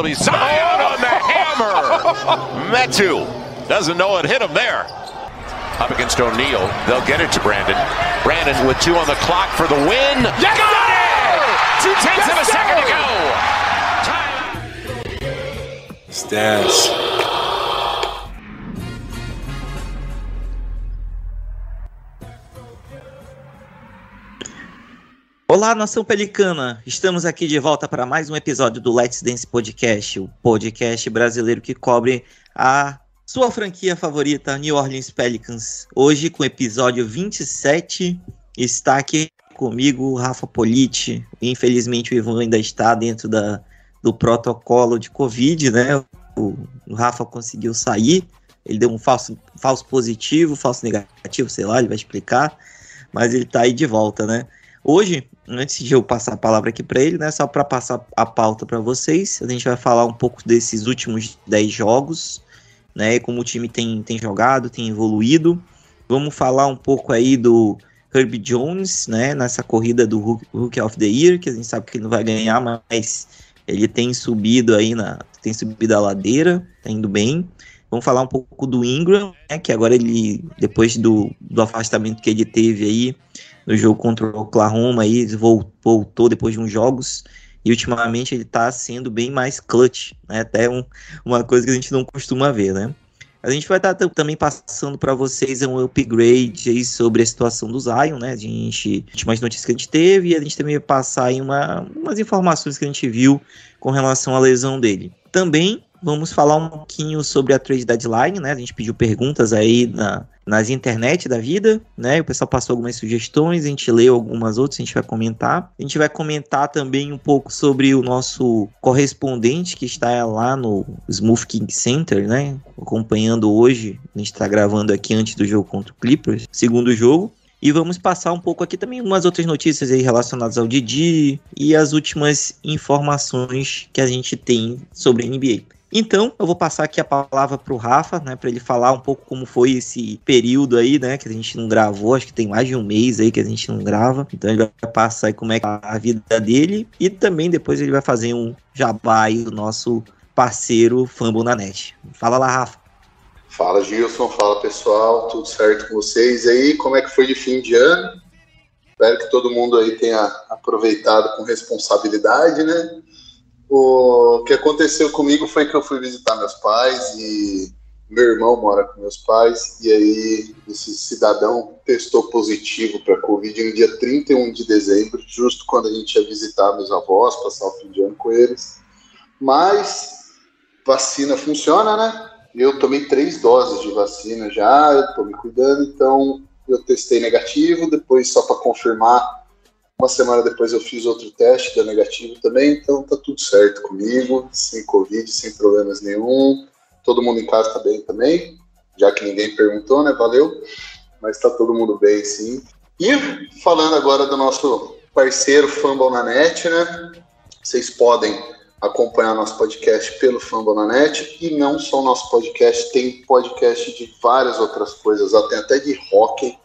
ability. Zion on the hammer. Metu doesn't know it hit him there. Up against O'Neal. They'll get it to Brandon. Brandon with two on the clock for the win. Yes, Got it! Two tenths yes, of a second to go. Stats. Olá, nação pelicana! Estamos aqui de volta para mais um episódio do Let's Dance Podcast, o podcast brasileiro que cobre a sua franquia favorita, New Orleans Pelicans. Hoje, com o episódio 27, está aqui comigo Rafa Politi. Infelizmente, o Ivan ainda está dentro da, do protocolo de Covid, né? O, o Rafa conseguiu sair, ele deu um falso, falso positivo, falso negativo, sei lá, ele vai explicar, mas ele está aí de volta, né? Hoje, antes de eu passar a palavra aqui para ele, né, só para passar a pauta para vocês, a gente vai falar um pouco desses últimos 10 jogos, né, como o time tem, tem jogado, tem evoluído. Vamos falar um pouco aí do Herbie Jones, né, nessa corrida do Rookie of the Year, que a gente sabe que ele não vai ganhar, mas ele tem subido aí na tem subido a ladeira, tá indo bem. Vamos falar um pouco do Ingram, né, que agora ele depois do, do afastamento que ele teve aí, no jogo contra o Oklahoma, aí voltou depois de uns jogos e ultimamente ele está sendo bem mais clutch, né? Até um, uma coisa que a gente não costuma ver, né? A gente vai estar tá também passando para vocês um upgrade aí sobre a situação do Zion, né? A gente, últimas notícias que a gente teve e a gente também vai passar aí uma, umas informações que a gente viu com relação à lesão dele. Também vamos falar um pouquinho sobre a trade deadline, né? A gente pediu perguntas aí na, nas internet da vida, né? O pessoal passou algumas sugestões, a gente leu algumas outras, a gente vai comentar. A gente vai comentar também um pouco sobre o nosso correspondente que está lá no Smooth King Center, né? Acompanhando hoje, a gente está gravando aqui antes do jogo contra o Clippers, segundo jogo. E vamos passar um pouco aqui também umas outras notícias aí relacionadas ao Didi e as últimas informações que a gente tem sobre a NBA. Então, eu vou passar aqui a palavra para o Rafa, né, para ele falar um pouco como foi esse período aí, né, que a gente não gravou, acho que tem mais de um mês aí que a gente não grava. Então, ele vai passar aí como é tá a vida dele e também depois ele vai fazer um jabá aí do nosso parceiro Fumble na net. Fala lá, Rafa. Fala, Gilson. Fala, pessoal. Tudo certo com vocês aí? Como é que foi de fim de ano? Espero que todo mundo aí tenha aproveitado com responsabilidade, né? O que aconteceu comigo foi que eu fui visitar meus pais e meu irmão mora com meus pais e aí esse cidadão testou positivo para Covid no dia 31 de dezembro, justo quando a gente ia visitar meus avós, passar o fim de ano com eles. Mas vacina funciona, né? Eu tomei três doses de vacina já, eu tô me cuidando, então eu testei negativo, depois só para confirmar uma semana depois eu fiz outro teste, deu negativo também, então tá tudo certo comigo, sem Covid, sem problemas nenhum. Todo mundo em casa tá bem também, já que ninguém perguntou, né? Valeu. Mas tá todo mundo bem, sim. E falando agora do nosso parceiro Fumble na Net, né? Vocês podem acompanhar nosso podcast pelo Fumble na Net e não só o nosso podcast, tem podcast de várias outras coisas, até até de hockey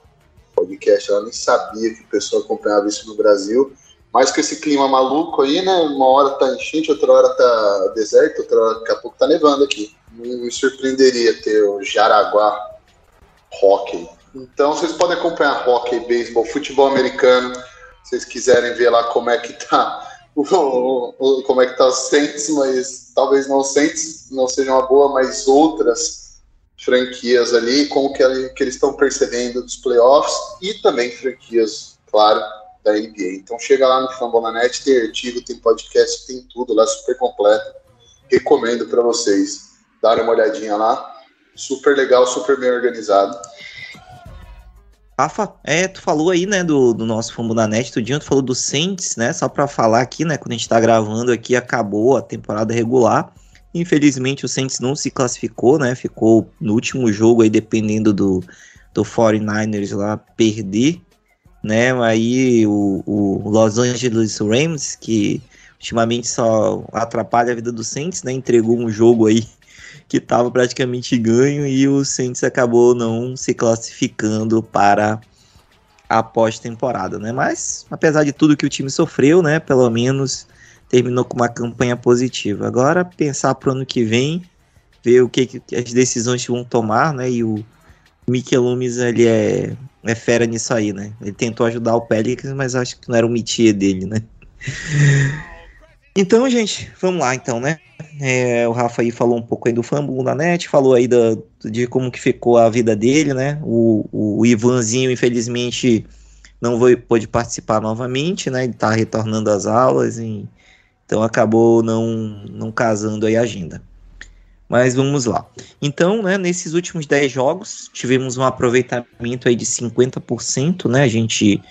podcast, ela nem sabia que o pessoal acompanhava isso no Brasil. Mas com esse clima maluco aí, né? Uma hora tá enchente, outra hora tá deserto, outra hora daqui a pouco tá nevando aqui. Não me surpreenderia ter o Jaraguá Hockey. Então vocês podem acompanhar hockey, beisebol, futebol americano. Se vocês quiserem ver lá como é que tá como é que tá os Saints, mas talvez não Saints não seja uma boa, mas outras franquias ali, como que, que eles estão percebendo dos playoffs e também franquias, claro, da NBA. Então chega lá no Fambonanet, tem artigo, tem podcast, tem tudo lá super completo. Recomendo para vocês darem uma olhadinha lá. Super legal, super bem organizado. Rafa, é, tu falou aí, né, do, do nosso Fumbo da Net, tu dia tu falou do Saints, né, só para falar aqui, né, quando a gente tá gravando aqui, acabou a temporada regular, Infelizmente o Saints não se classificou, né? Ficou no último jogo aí dependendo do, do 49ers lá perder, né? Aí o, o Los Angeles Rams, que ultimamente só atrapalha a vida do Saints, né? Entregou um jogo aí que estava praticamente ganho e o Saints acabou não se classificando para a pós-temporada, né? Mas apesar de tudo que o time sofreu, né? Pelo menos terminou com uma campanha positiva. Agora pensar para o ano que vem, ver o que, que, as decisões vão tomar, né? E o Mikel Loomis, ele é, é fera nisso aí, né? Ele tentou ajudar o Pelicans, mas acho que não era o métier dele, né? Então, gente, vamos lá então, né? É, o Rafa aí falou um pouco aí do fumble da net, falou aí da, de como que ficou a vida dele, né? O, o Ivanzinho, infelizmente, não foi, pôde participar novamente, né? Ele tá retornando às aulas, e, então acabou não, não casando aí a agenda. Mas vamos lá. Então, né, nesses últimos 10 jogos, tivemos um aproveitamento aí de 50%, né? A gente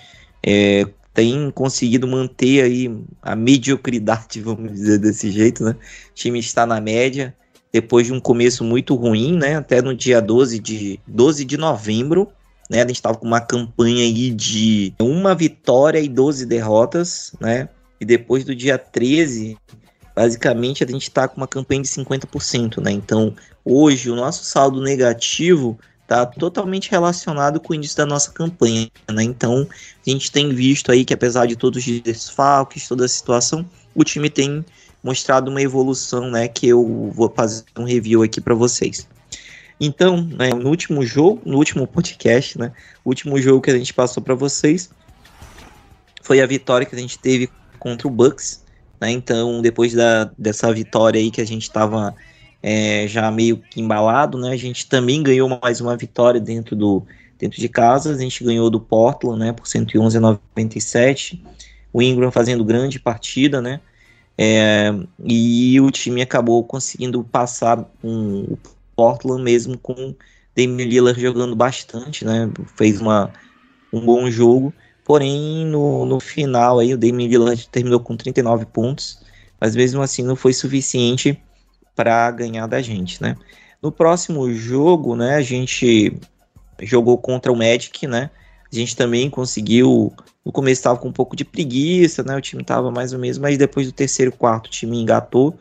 é, tem conseguido manter aí a mediocridade, vamos dizer desse jeito, né? O time está na média, depois de um começo muito ruim, né? Até no dia 12 de, 12 de novembro, né? A gente estava com uma campanha aí de uma vitória e 12 derrotas, né? E depois do dia 13, basicamente a gente está com uma campanha de 50%, né? Então, hoje o nosso saldo negativo está totalmente relacionado com o início da nossa campanha, né? Então, a gente tem visto aí que apesar de todos os desfalques, toda a situação, o time tem mostrado uma evolução, né, que eu vou fazer um review aqui para vocês. Então, né, no último jogo, no último podcast, né, o último jogo que a gente passou para vocês foi a vitória que a gente teve contra o Bucks, né? Então, depois da, dessa vitória aí que a gente estava é, já meio que embalado, né? A gente também ganhou mais uma vitória dentro do dentro de casa. A gente ganhou do Portland, né? Por 111 a 97. O Ingram fazendo grande partida, né? É, e o time acabou conseguindo passar um, o Portland mesmo com Damian Lillard jogando bastante, né? Fez uma, um bom jogo. Porém, no, no final aí o Damian Lillard terminou com 39 pontos, mas mesmo assim não foi suficiente para ganhar da gente, né? No próximo jogo, né, a gente jogou contra o Magic, né? A gente também conseguiu. No começo estava com um pouco de preguiça, né? O time estava mais ou menos, mas depois do terceiro quarto o time engatou,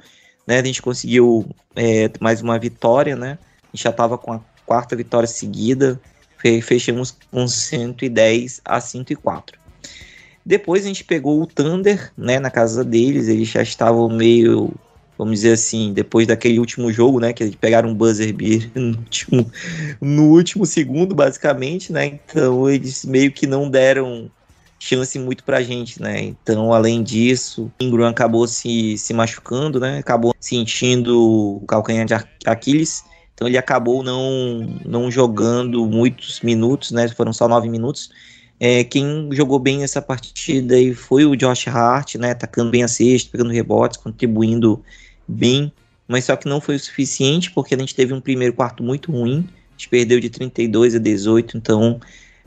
né? A gente conseguiu é, mais uma vitória, né? A gente já estava com a quarta vitória seguida, fechamos com 110 a 104. Depois a gente pegou o Thunder, né, na casa deles, eles já estavam meio vamos dizer assim, depois daquele último jogo, né, que eles pegaram um buzzer beer no último, no último segundo, basicamente, né, então eles meio que não deram chance muito pra gente, né, então além disso, Ingram acabou se, se machucando, né, acabou sentindo o calcanhar de Aquiles, então ele acabou não, não jogando muitos minutos, né, foram só nove minutos, é, quem jogou bem essa partida aí foi o Josh Hart, né? Atacando bem a cesta, pegando rebotes, contribuindo bem, mas só que não foi o suficiente porque a gente teve um primeiro quarto muito ruim. A gente perdeu de 32 a 18, então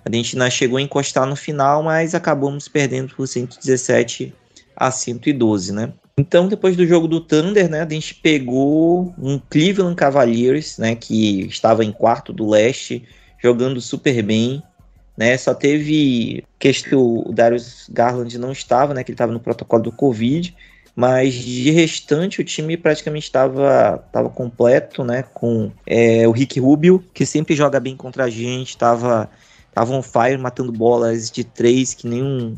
a gente não chegou a encostar no final, mas acabamos perdendo por 117 a 112, né? Então, depois do jogo do Thunder, né, a gente pegou um Cleveland Cavaliers, né, que estava em quarto do leste, jogando super bem, né? Só teve que o Darius Garland não estava, né? Que ele estava no protocolo do Covid, mas de restante o time praticamente estava tava completo, né? Com é, o Rick Rubio, que sempre joga bem contra a gente, estava tava on fire, matando bolas de três, que nem um.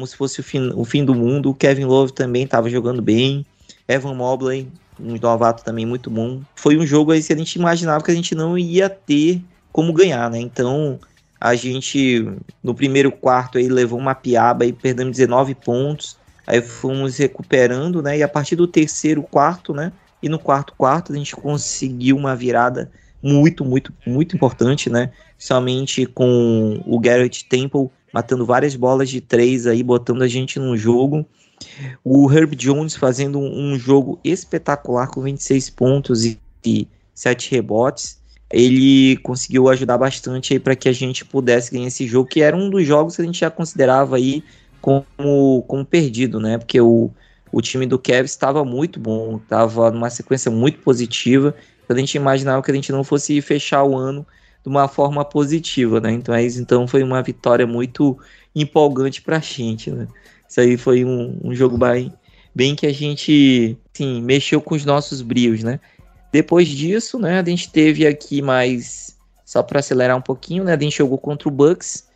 Como se fosse o fim, o fim do mundo. O Kevin Love também estava jogando bem. Evan Mobley, um novato também muito bom. Foi um jogo aí que a gente imaginava que a gente não ia ter como ganhar, né? Então, a gente, no primeiro quarto, aí, levou uma piaba e perdemos 19 pontos. Aí fomos recuperando, né? E a partir do terceiro quarto, né? E no quarto quarto a gente conseguiu uma virada muito, muito, muito importante, né? Somente com o Garrett Temple matando várias bolas de três aí, botando a gente no jogo. O Herb Jones fazendo um, jogo espetacular com 26 pontos e, e 7 rebotes ele conseguiu ajudar bastante aí para que a gente pudesse ganhar esse jogo, que era um dos jogos que a gente já considerava aí como, como perdido, né? Porque o, o time do Cavs estava muito bom, estava numa sequência muito positiva. A gente imaginava que a gente não fosse fechar o ano de uma forma positiva, né? Então, é, então foi uma vitória muito empolgante para a gente, né? Isso aí foi um, um jogo bem, bem que a gente, sim, mexeu com os nossos brios, né? Depois disso, né, a gente teve aqui mais só para acelerar um pouquinho, né, a gente jogou contra o Bucks,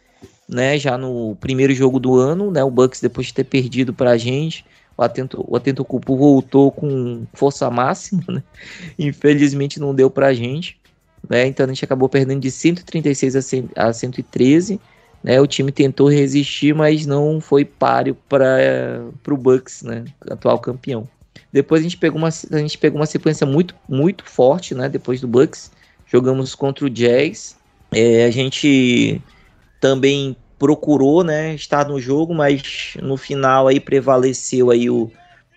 né, já no primeiro jogo do ano, né, o Bucks depois de ter perdido para a gente, o Atento, o Atento Cupo voltou com força máxima, né? Infelizmente não deu pra gente, né? Então a gente acabou perdendo de 136 a 113, né? O time tentou resistir, mas não foi páreo para o Bucks, né? Atual campeão. Depois a gente pegou uma, a gente pegou uma sequência muito, muito forte, né? Depois do Bucks, jogamos contra o Jazz. É, a gente também procurou, né, estar no jogo, mas no final aí prevaleceu aí o,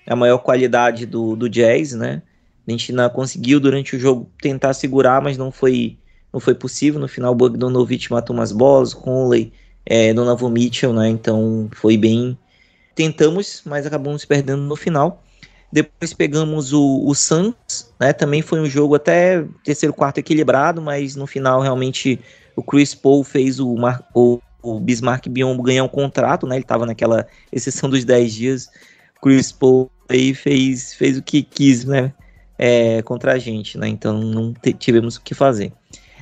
a maior qualidade do, do Jazz, né? A gente não conseguiu durante o jogo tentar segurar, mas não foi não foi possível. No final, o Bogdanovich matou umas bolas, Conley, é, Donovan Mitchell, né? Então foi bem. Tentamos, mas acabamos perdendo no final. Depois pegamos o, o Suns, né? Também foi um jogo até terceiro quarto equilibrado, mas no final realmente o Chris Paul fez o, o, o Bismarck Biombo ganhar um contrato, né? Ele estava naquela exceção dos 10 dias. Chris Paul aí fez, fez o que quis, né? É, contra a gente, né? Então não tivemos o que fazer.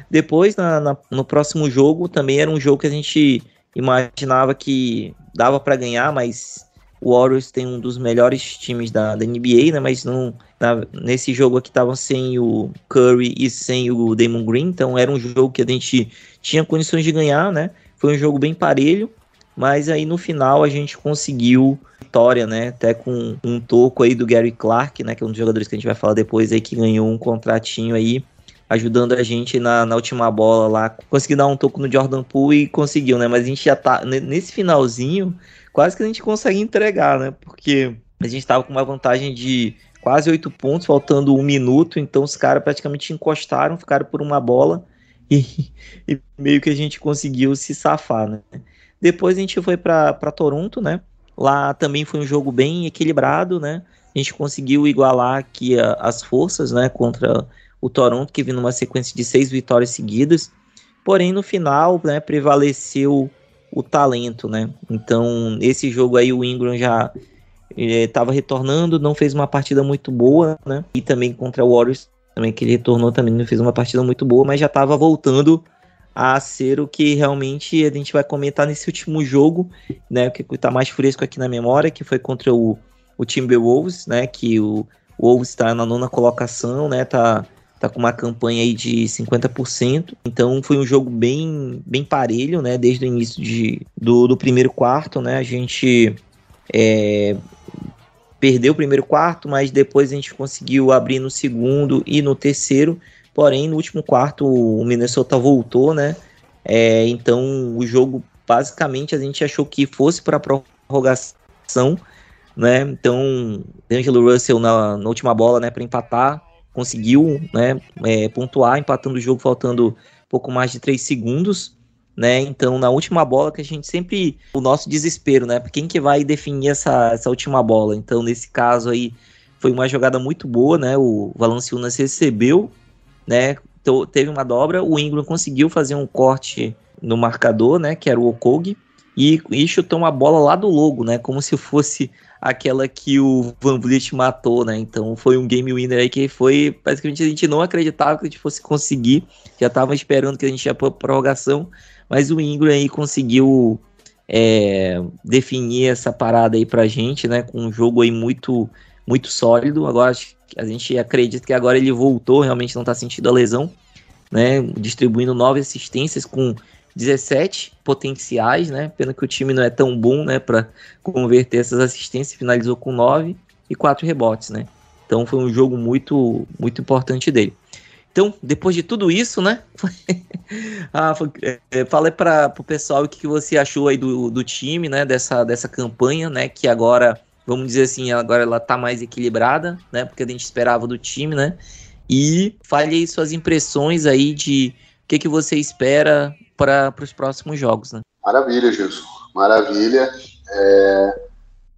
Depois, na, na, no próximo jogo, também era um jogo que a gente imaginava que dava para ganhar, mas o Warriors tem um dos melhores times da, da NBA, né? Mas não, na, nesse jogo aqui estavam sem o Curry e sem o Damon Green, então era um jogo que a gente tinha condições de ganhar, né? Foi um jogo bem parelho, mas aí no final a gente conseguiu vitória, né? Até com um toco aí do Gary Clark, né? Que é um dos jogadores que a gente vai falar depois aí, que ganhou um contratinho aí ajudando a gente na, na última bola lá. Consegui dar um toco no Jordan Poole e conseguiu, né? Mas a gente já tá nesse finalzinho, quase que a gente consegue entregar, né? Porque a gente tava com uma vantagem de quase oito pontos, faltando um minuto, então os caras praticamente encostaram, ficaram por uma bola e, e, meio que a gente conseguiu se safar, né? Depois a gente foi para Toronto, né? Lá também foi um jogo bem equilibrado, né? A gente conseguiu igualar aqui a, as forças, né? Contra o Toronto, que vinha numa sequência de seis vitórias seguidas. Porém, no final, né, prevaleceu o talento, né? Então, esse jogo aí, o Ingram já estava eh, retornando, não fez uma partida muito boa, né? E também contra o Warriors, também que ele retornou, também não fez uma partida muito boa, mas já estava voltando a ser o que realmente a gente vai comentar nesse último jogo, né? Que está mais fresco aqui na memória, que foi contra o, o Timberwolves, né? Que o, o Wolves está na nona colocação, né? Tá tá com uma campanha aí de 50%. Então foi um jogo bem, bem parelho, né? Desde o início de, do, do primeiro quarto, né? A gente é, perdeu o primeiro quarto, mas depois a gente conseguiu abrir no segundo e no terceiro. Porém, no último quarto o Minnesota voltou, né? É, então o jogo basicamente a gente achou que fosse para prorrogação, né? Então, Angelo Russell na, na última bola, né, para empatar, conseguiu né, é, pontuar, empatando o jogo faltando pouco mais de 3 segundos. Né? Então, na última bola que a gente sempre. O nosso desespero, né? Quem que vai definir essa, essa última bola? Então, nesse caso aí, foi uma jogada muito boa, né? O Valanciunas recebeu, né? Teve uma dobra, o Ingram conseguiu fazer um corte no marcador, né? Que era o Okog, e, e chutou uma bola lá do logo, né? Como se fosse aquela que o Van Vliet matou, né? Então foi um game winner aí que foi. Basicamente a gente não acreditava que a gente fosse conseguir. Já tava esperando que a gente ia pra prorrogação, mas o Ingram aí conseguiu é, definir essa parada aí pra gente, né? Com um jogo aí muito, muito sólido. Agora a gente acredita que agora ele voltou, realmente não tá sentindo a lesão, né? Distribuindo nove assistências com 17 potenciais, né? Pena que o time não é tão bom, né, para converter essas assistências, finalizou com 9 e 4 rebotes, né? Então foi um jogo muito muito importante dele. Então, depois de tudo isso, né? ah, fala para o pessoal o que você achou aí do, do time, né? Dessa, dessa campanha, né? Que agora, vamos dizer assim, agora ela tá mais equilibrada, né? Porque a gente esperava do time, né? E fale aí suas impressões aí de o que, que você espera para os próximos jogos, né? Maravilha, Gilson. Maravilha. É...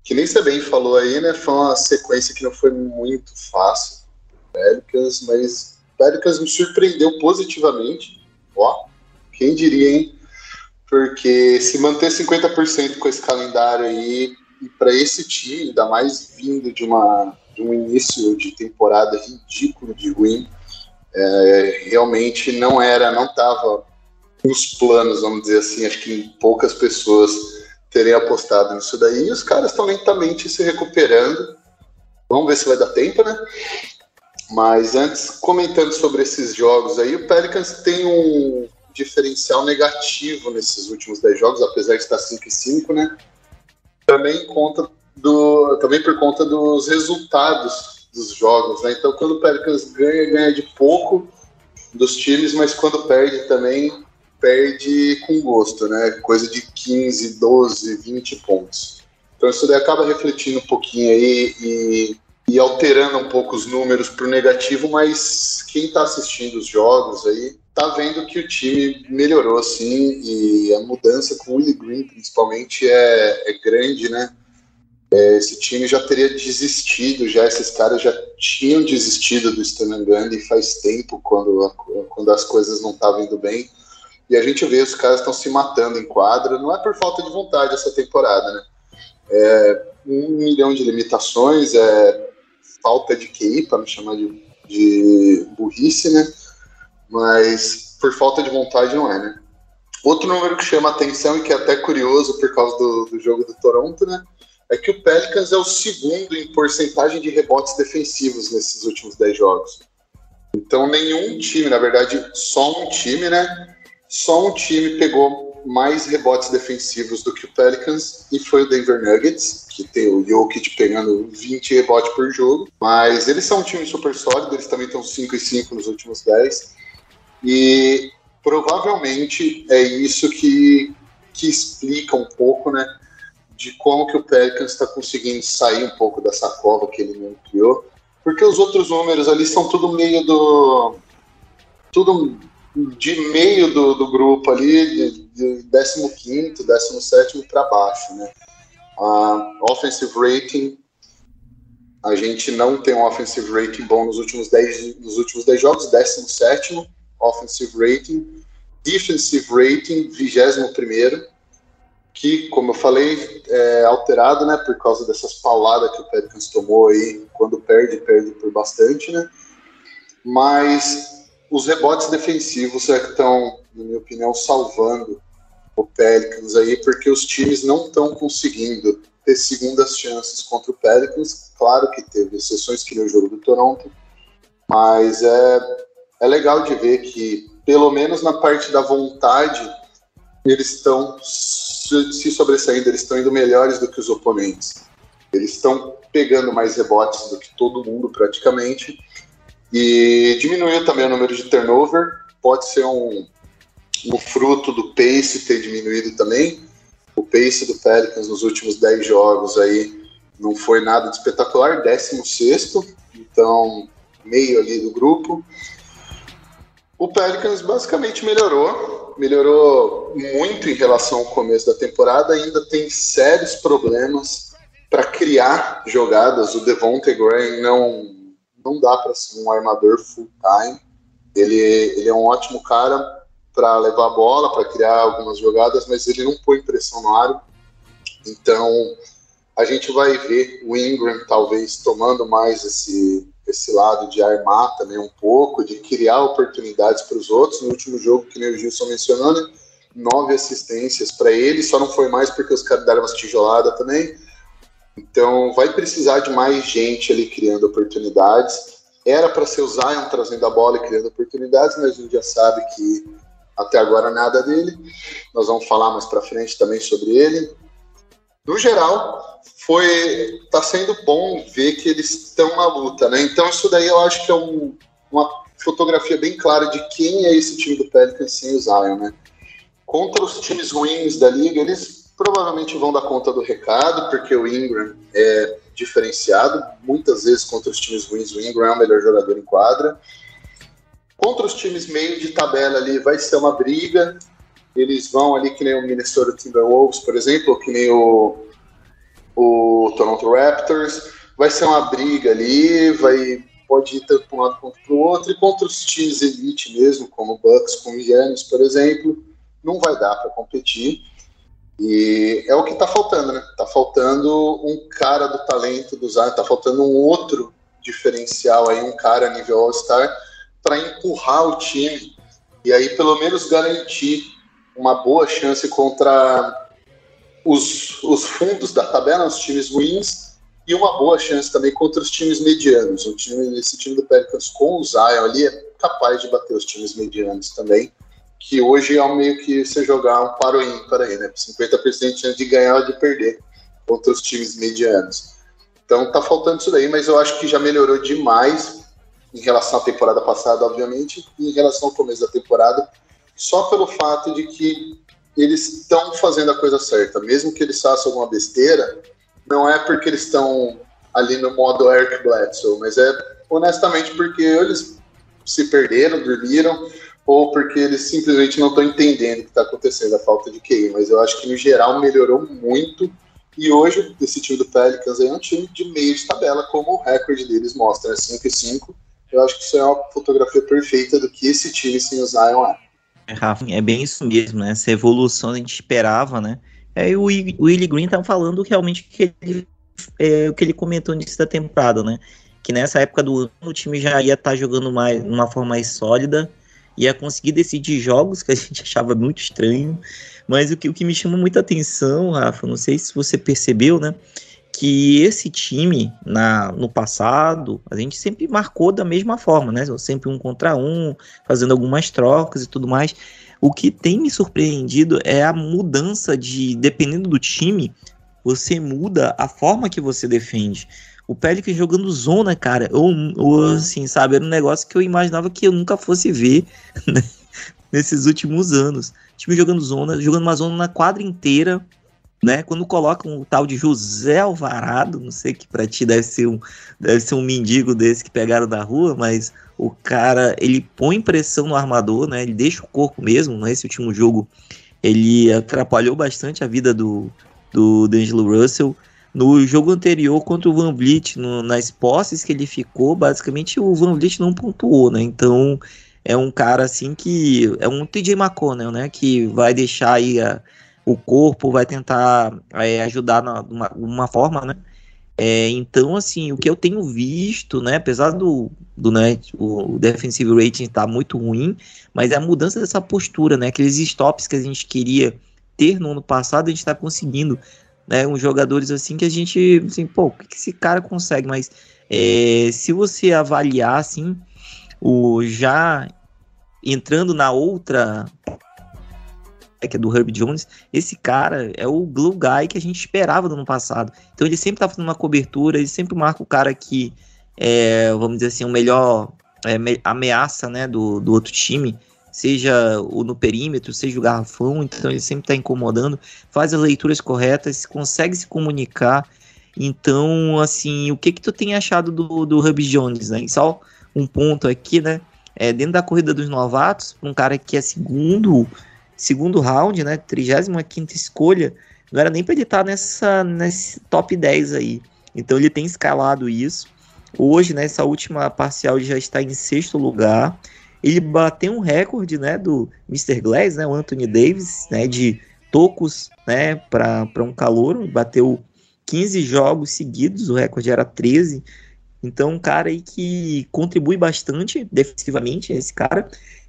Que nem você bem falou aí, né? Foi uma sequência que não foi muito fácil. Pelicans, mas Pelicans me surpreendeu positivamente. Ó, quem diria, hein? Porque se manter 50% com esse calendário aí, e para esse time, ainda mais vindo de, uma, de um início de temporada ridículo de ruim, é, realmente não era, não estava nos planos, vamos dizer assim, acho que poucas pessoas terem apostado nisso daí. E os caras estão lentamente se recuperando. Vamos ver se vai dar tempo, né? Mas antes, comentando sobre esses jogos aí, o Pelicans tem um diferencial negativo nesses últimos 10 jogos, apesar de estar 5 e 5, né? Também, conta do, também por conta dos resultados dos jogos, né? Então, quando o Pelicans ganha, ganha de pouco dos times, mas quando perde também perde com gosto, né? Coisa de 15, 12, 20 pontos. Então isso daí acaba refletindo um pouquinho aí e, e alterando um pouco os números para o negativo, mas quem está assistindo os jogos aí tá vendo que o time melhorou sim e a mudança com o Willie Green principalmente é, é grande, né? É, esse time já teria desistido, já esses caras já tinham desistido do Stan Gundy faz tempo quando, quando as coisas não estavam indo bem. E a gente vê os caras estão se matando em quadra, não é por falta de vontade essa temporada, né? É um milhão de limitações, é falta de QI, para não chamar de, de burrice, né? Mas por falta de vontade não é, né? Outro número que chama atenção e que é até curioso por causa do, do jogo do Toronto, né? É que o Pelicans é o segundo em porcentagem de rebotes defensivos nesses últimos 10 jogos. Então nenhum time, na verdade, só um time, né? Só um time pegou mais rebotes defensivos do que o Pelicans e foi o Denver Nuggets, que tem o Jokic pegando 20 rebotes por jogo. Mas eles são um time super sólido, eles também estão 5 e 5 nos últimos 10. E provavelmente é isso que, que explica um pouco, né? De como que o Pelicans está conseguindo sair um pouco dessa cova que ele mesmo criou. Porque os outros números ali são tudo meio do. Tudo de meio do, do grupo ali, de, de 15, 17 para baixo, né? Uh, offensive rating, a gente não tem um offensive rating bom nos últimos 10, nos últimos 10 jogos, 17 offensive rating, defensive rating, 21 que, como eu falei, é alterado, né, por causa dessas pauladas que o Pelicans tomou aí, quando perde, perde por bastante, né, mas os rebotes defensivos é que estão, na minha opinião, salvando o Pelicans aí, porque os times não estão conseguindo ter segundas chances contra o Pelicans. Claro que teve exceções que nem o jogo do Toronto, mas é, é legal de ver que, pelo menos na parte da vontade, eles estão se sobressaindo, eles estão indo melhores do que os oponentes. Eles estão pegando mais rebotes do que todo mundo praticamente e diminuiu também o número de turnover, pode ser um, um fruto do pace ter diminuído também. O pace do Pelicans nos últimos 10 jogos aí não foi nada de espetacular, 16, então meio ali do grupo. O Pelicans basicamente melhorou, melhorou muito em relação ao começo da temporada, ainda tem sérios problemas para criar jogadas. O Devontae Graham não não dá para ser um armador full time. Ele, ele é um ótimo cara para levar a bola, para criar algumas jogadas, mas ele não põe pressão no aro. Então a gente vai ver o Ingram talvez tomando mais esse, esse lado de armar também um pouco, de criar oportunidades para os outros. No último jogo, que nem o Gilson mencionou, né? nove assistências para ele, só não foi mais porque os caras deram umas tijoladas também. Então, vai precisar de mais gente ali criando oportunidades. Era para ser o Zion trazendo a bola e criando oportunidades, mas a gente já sabe que até agora nada dele. Nós vamos falar mais para frente também sobre ele. No geral, foi tá sendo bom ver que eles estão na luta, né? Então isso daí eu acho que é um, uma fotografia bem clara de quem é esse time do Pelicans sem o Zion, né? Contra os times ruins da liga, eles provavelmente vão dar conta do recado, porque o Ingram é diferenciado. Muitas vezes contra os times ruins, o Ingram é o melhor jogador em quadra. Contra os times meio de tabela ali, vai ser uma briga. Eles vão ali que nem o Minnesota Timberwolves, por exemplo, ou que nem o, o Toronto Raptors. Vai ser uma briga ali, vai pode ir tanto para um lado quanto para o outro. E contra os times elite mesmo, como o Bucks com o Giannis, por exemplo, não vai dar para competir. E é o que está faltando, né? Está faltando um cara do talento do Zion, está faltando um outro diferencial aí, um cara nível All-Star, para empurrar o time e aí pelo menos garantir uma boa chance contra os, os fundos da tabela, os times ruins, e uma boa chance também contra os times medianos. O time, esse time do Pelicans com o Zion ali é capaz de bater os times medianos também, que hoje é meio que você jogar um paro ímpar aí, né? 50% de chance de ganhar ou de perder contra os times medianos. Então tá faltando isso daí, mas eu acho que já melhorou demais em relação à temporada passada, obviamente, e em relação ao começo da temporada, só pelo fato de que eles estão fazendo a coisa certa. Mesmo que eles façam alguma besteira, não é porque eles estão ali no modo Eric Bledsoe, mas é honestamente porque eles se perderam, dormiram, ou porque eles simplesmente não estão entendendo o que está acontecendo, a falta de QI. Mas eu acho que no geral melhorou muito. E hoje, esse time do Pelicans é um time de meio de tabela, como o recorde deles mostra, é 5 e 5. Eu acho que isso é uma fotografia perfeita do que esse time sem o Zion é. É, Rafa, é bem isso mesmo, né? Essa evolução a gente esperava, né? É, o Willie Green tá falando realmente que ele, é, o que ele comentou no início da temporada, né? Que nessa época do ano o time já ia estar tá jogando mais, de uma forma mais sólida, ia conseguir decidir jogos que a gente achava muito estranho. Mas o que, o que me chama muita atenção, Rafa, não sei se você percebeu, né? Que esse time na, no passado a gente sempre marcou da mesma forma, né? Sempre um contra um, fazendo algumas trocas e tudo mais. O que tem me surpreendido é a mudança de, dependendo do time, você muda a forma que você defende. O Pelicans jogando zona, cara, ou, ou assim, sabe, era um negócio que eu imaginava que eu nunca fosse ver né? nesses últimos anos. O time jogando zona, jogando uma zona na quadra inteira, né? Quando colocam o tal de José Alvarado, não sei que para ti deve ser um deve ser um mendigo desse que pegaram da rua, mas o cara ele põe pressão no armador, né? Ele deixa o corpo mesmo. Nesse último jogo ele atrapalhou bastante a vida do do D'Angelo Russell. No jogo anterior contra o Van Vliet, no, nas posses que ele ficou, basicamente o Van Vliet não pontuou, né? Então é um cara assim que é um TJ McConnell, né? Que vai deixar aí a, o corpo vai tentar é, ajudar de uma, uma, forma, né? É, então, assim, o que eu tenho visto, né, apesar do, do né, o defensive rating estar tá muito ruim, mas é a mudança dessa postura, né, aqueles stops que a gente queria ter no ano passado, a gente está conseguindo, né, uns jogadores assim que a gente, assim, pô, o que, esse cara consegue, mas é, se você avaliar, assim, o já entrando na outra que é do Herb Jones, esse cara é o glue guy que a gente esperava do ano passado. Então ele sempre tá fazendo uma cobertura, ele sempre marca o cara que é, vamos dizer assim, o melhor é, ameaça, né, do, do outro time, seja o no perímetro, seja o garrafão, então ele sempre tá incomodando, faz as leituras corretas, consegue se comunicar. Então, assim, o que que tu tem achado do, do Herb Jones, né? só um ponto aqui, né? É, dentro da corrida dos novatos, um cara que é segundo segundo round, né? 35 escolha, não era nem para ele estar tá nessa, nesse top 10 aí. Então ele tem escalado isso. Hoje, nessa última parcial, ele já está em sexto lugar. Ele bateu um recorde, né, do Mr. Glass, né, o Anthony Davis, né, de tocos, né, para um calor. Bateu 15 jogos seguidos, o recorde era 13. Então, um cara aí que contribui bastante defensivamente, esse cara.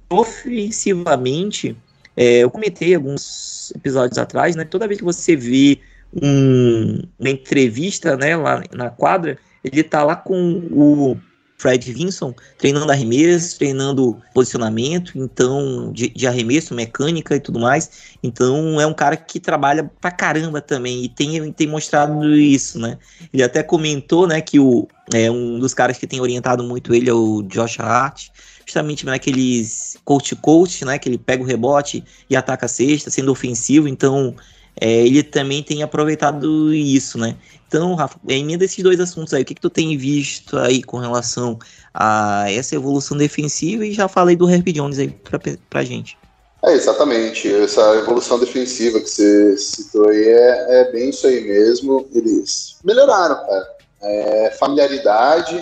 Ofensivamente, é, eu comentei alguns episódios atrás, né? Toda vez que você vê um, uma entrevista, né, lá na quadra, ele tá lá com o Fred Vinson treinando arremesso, treinando posicionamento, então de, de, arremesso, mecânica e tudo mais. Então é um cara que trabalha pra caramba também e tem, tem mostrado isso, né? Ele até comentou, né, que o é um dos caras que tem orientado muito ele é o Josh Hart justamente naqueles coach-coach, né? Que ele pega o rebote e ataca a cesta, sendo ofensivo. Então, é, ele também tem aproveitado isso, né? Então, Rafa, é, emenda esses dois assuntos aí. O que, que tu tem visto aí com relação a essa evolução defensiva? E já falei do Herb Jones aí pra, pra gente. É, exatamente. Essa evolução defensiva que você citou aí é, é bem isso aí mesmo. Eles melhoraram, cara. É, familiaridade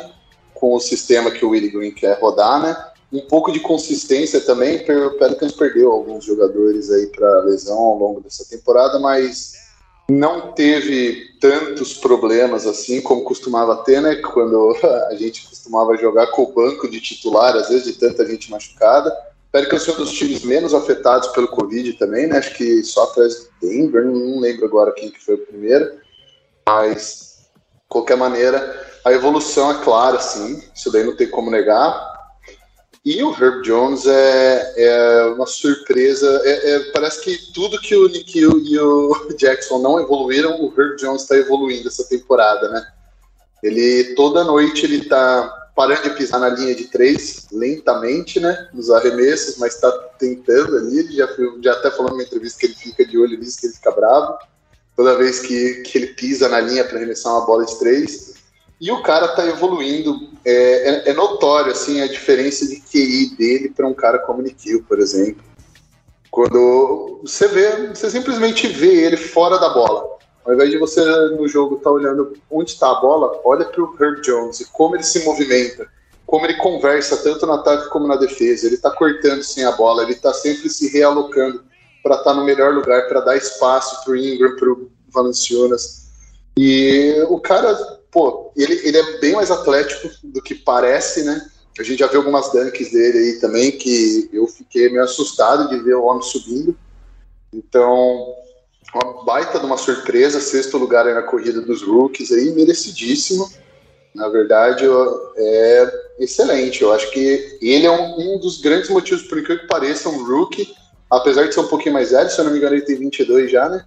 com o sistema que o Willie Green quer rodar, né? Um pouco de consistência também. O Pelicans perdeu alguns jogadores aí para lesão ao longo dessa temporada, mas não teve tantos problemas assim como costumava ter, né? Quando a gente costumava jogar com o banco de titular, às vezes de tanta gente machucada. Pelicans é um dos times menos afetados pelo Covid também, né? Acho que só atrás de Denver, não lembro agora quem que foi o primeiro. Mas, de qualquer maneira, a evolução é clara, sim. Isso daí não tem como negar. E o Herb Jones é, é uma surpresa. É, é, parece que tudo que o Nick e o Jackson não evoluíram, o Herb Jones está evoluindo essa temporada, né? Ele toda noite ele tá parando de pisar na linha de três lentamente, né? Nos arremessos, mas está tentando ali. Ele já, já até falou numa entrevista que ele fica de olho nisso, que ele fica bravo toda vez que, que ele pisa na linha para arremessar uma bola de três. E o cara tá evoluindo. É, é, é notório assim, a diferença de QI dele para um cara como Nikhil, por exemplo. Quando você vê, você simplesmente vê ele fora da bola. Ao invés de você no jogo estar tá olhando onde está a bola, olha para o Herb Jones e como ele se movimenta, como ele conversa tanto no ataque como na defesa. Ele está cortando sem a bola, ele está sempre se realocando para estar tá no melhor lugar, para dar espaço para o Ingram, para o Valanciunas. E o cara pô, ele, ele é bem mais atlético do que parece, né? A gente já viu algumas dunks dele aí também, que eu fiquei meio assustado de ver o homem subindo. Então, uma baita de uma surpresa, sexto lugar aí na corrida dos rookies aí, merecidíssimo. Na verdade, é excelente. Eu acho que ele é um, um dos grandes motivos, por incrível que pareça, um rookie, apesar de ser um pouquinho mais velho, se eu não me engano, ele tem 22 já, né?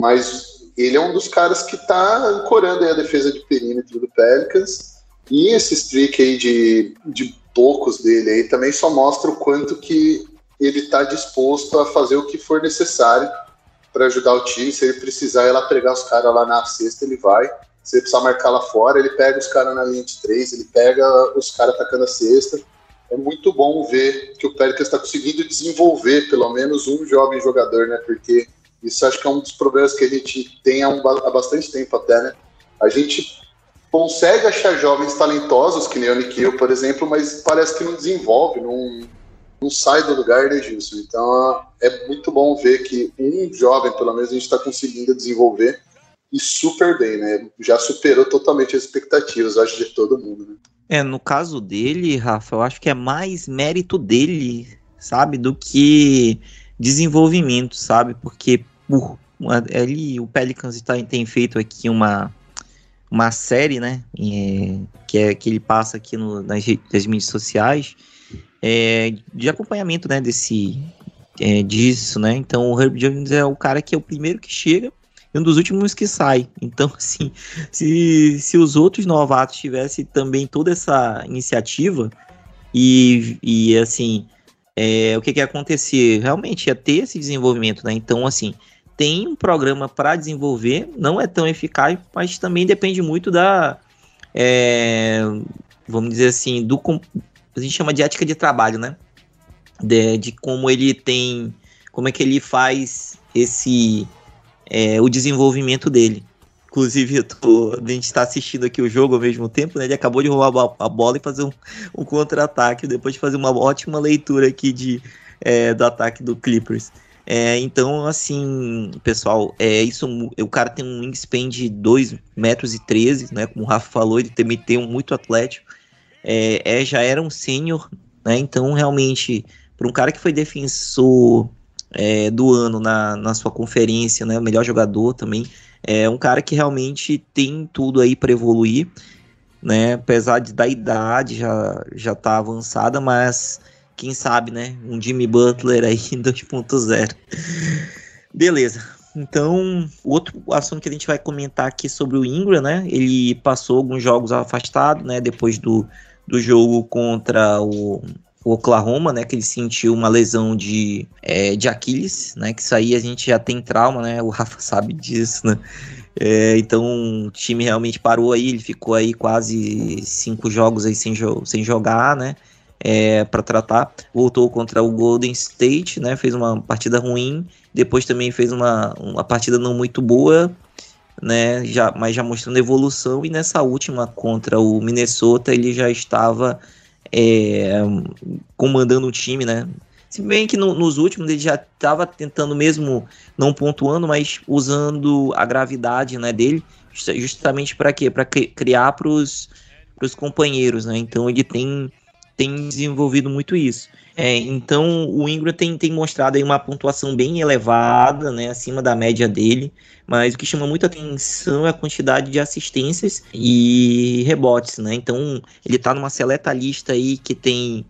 Mas ele é um dos caras que está ancorando a defesa de perímetro do Pelicans. E esse streak aí de, de poucos dele aí também só mostra o quanto que ele está disposto a fazer o que for necessário para ajudar o time. Se ele precisar ir lá pegar os caras lá na cesta, ele vai. Se ele precisar marcar lá fora, ele pega os caras na linha de três, ele pega os caras atacando a cesta. É muito bom ver que o Pelicans está conseguindo desenvolver pelo menos um jovem jogador, né? Porque isso acho que é um dos problemas que a gente tem há, um, há bastante tempo até, né? A gente consegue achar jovens talentosos, que nem o Nikhil, por exemplo, mas parece que não desenvolve, não, não sai do lugar, né, Gilson? Então é muito bom ver que um jovem, pelo menos, a gente está conseguindo desenvolver e super bem, né? Já superou totalmente as expectativas, acho, de todo mundo, né? É, no caso dele, Rafa, eu acho que é mais mérito dele, sabe, do que desenvolvimento, sabe? Porque ali o Pelicans tá, tem feito aqui uma uma série, né, é, que é que ele passa aqui no, nas, nas mídias sociais é, de acompanhamento, né, desse é, disso, né. Então o Herb Jones é o cara que é o primeiro que chega e um dos últimos que sai. Então, assim, se, se os outros novatos tivessem também toda essa iniciativa e, e assim, é, o que que ia acontecer? Realmente ia ter esse desenvolvimento, né? Então, assim, tem um programa para desenvolver, não é tão eficaz, mas também depende muito da, é, vamos dizer assim, do a gente chama de ética de trabalho, né? De, de como ele tem, como é que ele faz esse é, o desenvolvimento dele. Inclusive, tô, a gente está assistindo aqui o jogo ao mesmo tempo, né? Ele acabou de roubar a bola e fazer um, um contra-ataque, depois de fazer uma ótima leitura aqui de, é, do ataque do Clippers. É, então, assim, pessoal, é isso. O cara tem um wingspan de 2 metros e 13, né? Como o Rafa falou, ele também tem um muito atlético. É, é já era um sênior, né? Então, realmente, para um cara que foi defensor é, do ano na, na sua conferência, né? O melhor jogador também. É um cara que realmente tem tudo aí para evoluir, né? Apesar de, da idade já já tá avançada, mas quem sabe, né? Um Jimmy Butler aí em 2.0. Beleza. Então, outro assunto que a gente vai comentar aqui sobre o Ingram, né? Ele passou alguns jogos afastado, né? Depois do, do jogo contra o, o Oklahoma, né? Que ele sentiu uma lesão de, é, de Aquiles, né? Que isso aí a gente já tem trauma, né? O Rafa sabe disso, né? É, então o time realmente parou aí, ele ficou aí quase cinco jogos aí sem, jo sem jogar, né? É, para tratar. Voltou contra o Golden State, né? Fez uma partida ruim. Depois também fez uma, uma partida não muito boa, né? Já, mas já mostrando evolução. E nessa última contra o Minnesota, ele já estava é, comandando o time, né? Se bem que no, nos últimos ele já estava tentando mesmo, não pontuando, mas usando a gravidade né, dele, justamente para quê? Para criar para os companheiros, né? Então ele tem tem desenvolvido muito isso. É, então o Ingram tem, tem mostrado aí uma pontuação bem elevada, né, acima da média dele, mas o que chama muita atenção é a quantidade de assistências e rebotes, né? Então ele tá numa seleta lista aí que tem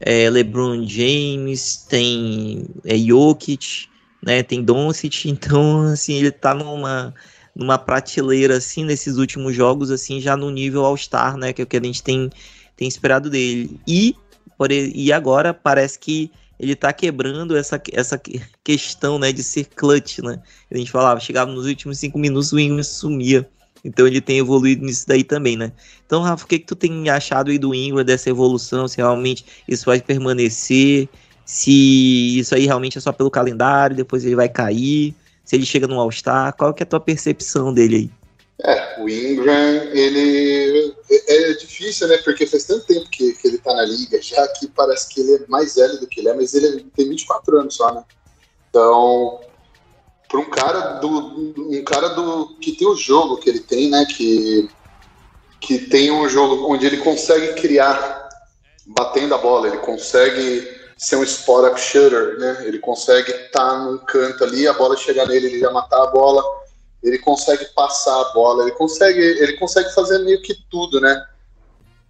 é, LeBron James, tem é, Jokic, né, tem Doncic, então assim ele tá numa numa prateleira assim nesses últimos jogos assim já no nível All-Star, né, que é o que a gente tem tem esperado dele. E por, e agora parece que ele tá quebrando essa, essa questão, né, de ser clutch, né? A gente falava, chegava nos últimos cinco minutos, o Ingram sumia. Então ele tem evoluído nisso daí também, né? Então, Rafa, o que, que tu tem achado aí do Ingram, dessa evolução? Se realmente isso vai permanecer? Se isso aí realmente é só pelo calendário, depois ele vai cair? Se ele chega no All-Star? Qual que é a tua percepção dele aí? É, o Ingram, ele é, é, difícil, né? Porque faz tanto tempo que, que ele tá na liga, já que parece que ele é mais velho do que ele é, mas ele tem 24 anos só, né? Então, para um cara do um cara do que tem o jogo que ele tem, né? Que que tem um jogo onde ele consegue criar batendo a bola, ele consegue ser um spot up shooter, né? Ele consegue estar tá num canto ali, a bola chegar nele, ele já matar a bola ele consegue passar a bola, ele consegue, ele consegue fazer meio que tudo, né?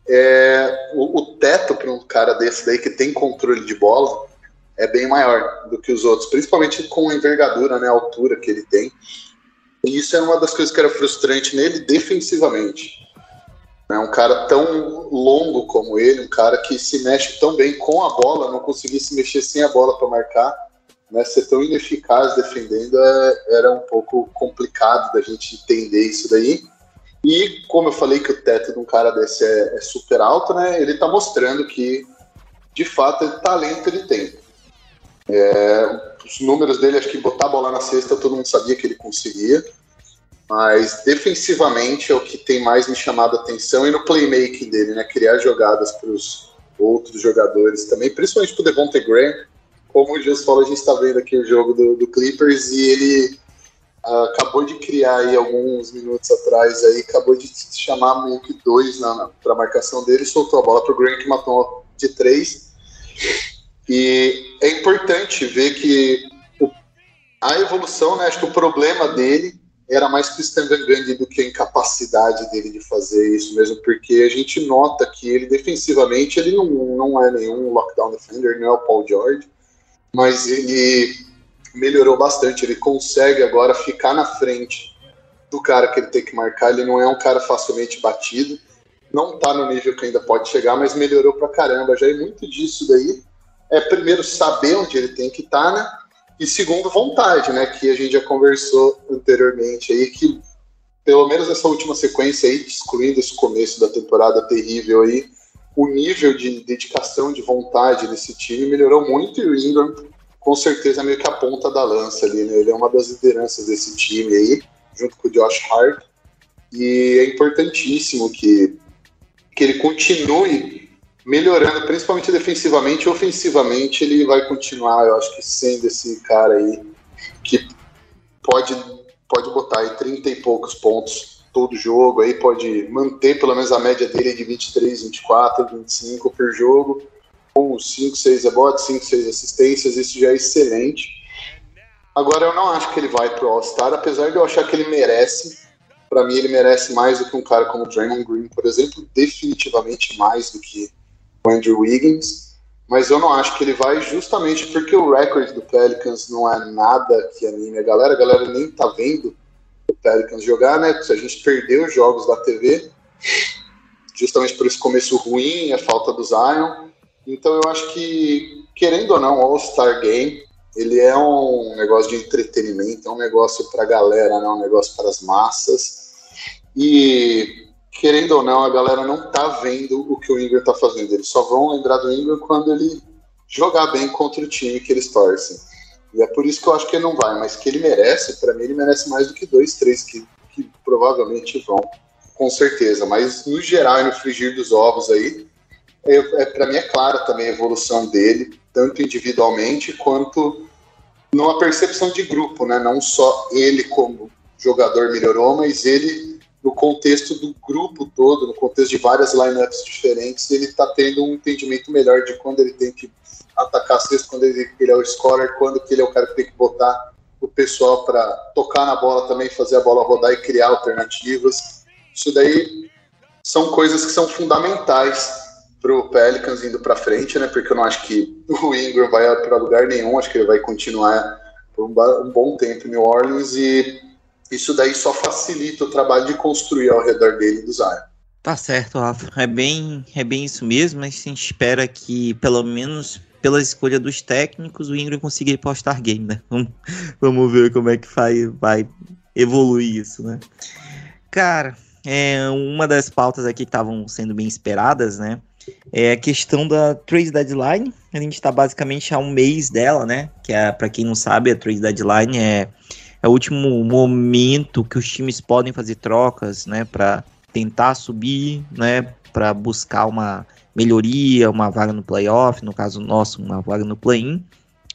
É, o, o teto para um cara desse daí que tem controle de bola é bem maior do que os outros, principalmente com a envergadura, né, a altura que ele tem. E isso é uma das coisas que era frustrante nele defensivamente. É um cara tão longo como ele, um cara que se mexe tão bem com a bola, não conseguir se mexer sem a bola para marcar né, ser tão ineficaz defendendo é, era um pouco complicado da gente entender isso daí. E como eu falei que o teto de um cara desse é, é super alto, né, ele está mostrando que de fato talento ele tem. É, os números dele, acho que botar a bola na cesta todo mundo sabia que ele conseguia, mas defensivamente é o que tem mais me chamado a atenção e no playmaking dele, né, criar jogadas para os outros jogadores também, principalmente para o Devontae Graham, como o Jus falou, a gente está vendo aqui o jogo do, do Clippers e ele uh, acabou de criar aí alguns minutos atrás aí, acabou de chamar meio que dois para a marcação dele, soltou a bola para o Green que matou de três. E é importante ver que o, a evolução, né, acho que o problema dele era mais que o Stan Gundy do que a incapacidade dele de fazer isso mesmo, porque a gente nota que ele defensivamente ele não, não é nenhum lockdown defender, não é o Paul George, mas ele melhorou bastante. Ele consegue agora ficar na frente do cara que ele tem que marcar. Ele não é um cara facilmente batido. Não tá no nível que ainda pode chegar, mas melhorou pra caramba. Já é muito disso daí. É primeiro saber onde ele tem que estar, tá, né? E segundo, vontade, né? Que a gente já conversou anteriormente aí, que pelo menos essa última sequência aí, excluindo esse começo da temporada terrível aí, o nível de dedicação, de vontade desse time melhorou muito e o Ingram, com certeza, é meio que a ponta da lança ali, né? Ele é uma das lideranças desse time aí, junto com o Josh Hart. E é importantíssimo que, que ele continue melhorando, principalmente defensivamente e ofensivamente. Ele vai continuar, eu acho que sendo esse cara aí que pode, pode botar aí 30 e poucos pontos todo jogo, aí pode manter pelo menos a média dele de 23, 24, 25 por jogo, com 5, 6 rebotes, 5, 6 assistências, isso já é excelente. Agora eu não acho que ele vai pro All-Star, apesar de eu achar que ele merece. Para mim, ele merece mais do que um cara como o Draymond Green, por exemplo, definitivamente mais do que o Andrew Wiggins. Mas eu não acho que ele vai justamente porque o recorde do Pelicans não é nada que anime a galera. A galera nem tá vendo o Pelicans jogar, né? A gente perdeu os jogos da TV, justamente por esse começo ruim, a falta do Zion. Então eu acho que, querendo ou não, o All-Star Game, ele é um negócio de entretenimento, é um negócio para a galera, não é um negócio para as massas. E, querendo ou não, a galera não tá vendo o que o Ingram tá fazendo. Eles só vão lembrar do Ingram quando ele jogar bem contra o time que eles torcem. E é por isso que eu acho que ele não vai, mas que ele merece, para mim ele merece mais do que dois, três que, que provavelmente vão, com certeza. Mas no geral, no frigir dos ovos aí, é, é para mim é clara também a evolução dele, tanto individualmente quanto numa percepção de grupo, né? Não só ele como jogador melhorou, mas ele no contexto do grupo todo, no contexto de várias lineups diferentes, ele está tendo um entendimento melhor de quando ele tem que atacar sexto, quando ele, ele é o scorer, quando que ele é o cara que tem que botar o pessoal para tocar na bola também, fazer a bola rodar e criar alternativas. Isso daí são coisas que são fundamentais para o Pelicans indo para frente, né? Porque eu não acho que o Ingram vai para lugar nenhum, acho que ele vai continuar por um, bom tempo em New Orleans e isso daí só facilita o trabalho de construir ao redor dele do Zion. Tá certo, Rafa. É bem, é bem isso mesmo, mas a gente espera que, pelo menos pela escolha dos técnicos, o Ingram consiga ir para o Game, né? Vamos, vamos ver como é que vai, vai evoluir isso, né? Cara, é, uma das pautas aqui que estavam sendo bem esperadas, né? É a questão da trade deadline. A gente está basicamente há um mês dela, né? Que é, para quem não sabe, a trade deadline é é o último momento que os times podem fazer trocas, né, para tentar subir, né, para buscar uma melhoria, uma vaga no playoff, no caso nosso, uma vaga no play-in,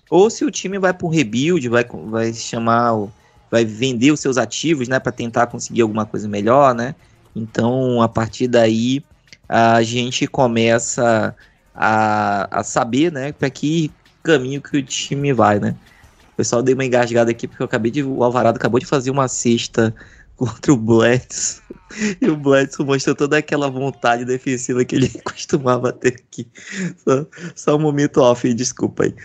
ou se o time vai para um rebuild, vai, vai chamar, vai vender os seus ativos, né, para tentar conseguir alguma coisa melhor, né. Então, a partir daí, a gente começa a, a saber, né, para que caminho que o time vai, né pessoal deu uma engasgada aqui porque eu acabei de. O Alvarado acabou de fazer uma cesta contra o Bledsoe. E o Bledsoe mostrou toda aquela vontade defensiva que ele costumava ter aqui. Só, só um momento off, desculpa aí.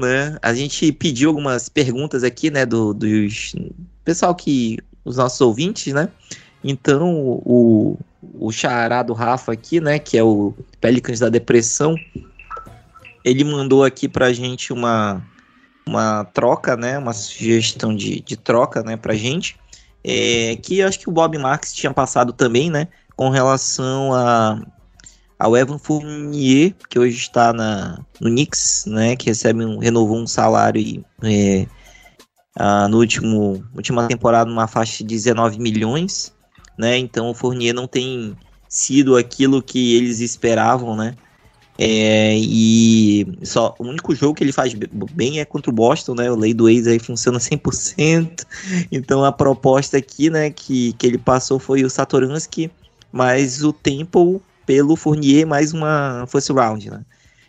Né? A gente pediu algumas perguntas aqui, né, do, dos pessoal que. os nossos ouvintes, né? Então, o, o chará Rafa aqui, né, que é o Pelicans da Depressão, ele mandou aqui pra gente uma uma troca, né, uma sugestão de, de troca, né, pra gente, é, que eu acho que o Bob Marks tinha passado também, né, com relação a ao Evan Fournier, que hoje está na, no Knicks, né, que recebe um, renovou um salário e, é, no último última temporada numa faixa de 19 milhões, né, então o Fournier não tem sido aquilo que eles esperavam, né, é, e só o único jogo que ele faz bem é contra o Boston, né? O lei do ex aí funciona 100%. Então a proposta aqui, né, que, que ele passou foi o Satoransky, mais o Temple pelo Fournier, mais uma first round, né?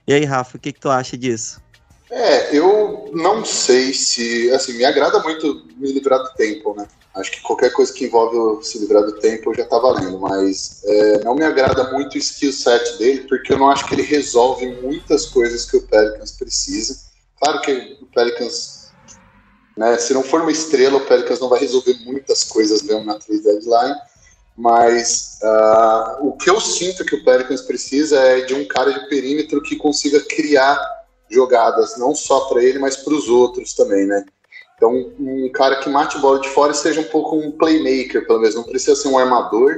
E aí, Rafa, o que, que tu acha disso? É, eu não sei se. Assim, me agrada muito me livrar do Temple, né? Acho que qualquer coisa que envolve se livrar do tempo já tá valendo, mas é, não me agrada muito o skill set dele, porque eu não acho que ele resolve muitas coisas que o Pelicans precisa. Claro que o Pelicans, né, se não for uma estrela, o Pelicans não vai resolver muitas coisas mesmo na trade deadline, mas uh, o que eu sinto que o Pelicans precisa é de um cara de perímetro que consiga criar jogadas, não só para ele, mas para os outros também, né? Então, um cara que mate bola de fora seja um pouco um playmaker, pelo menos. Não precisa ser um armador,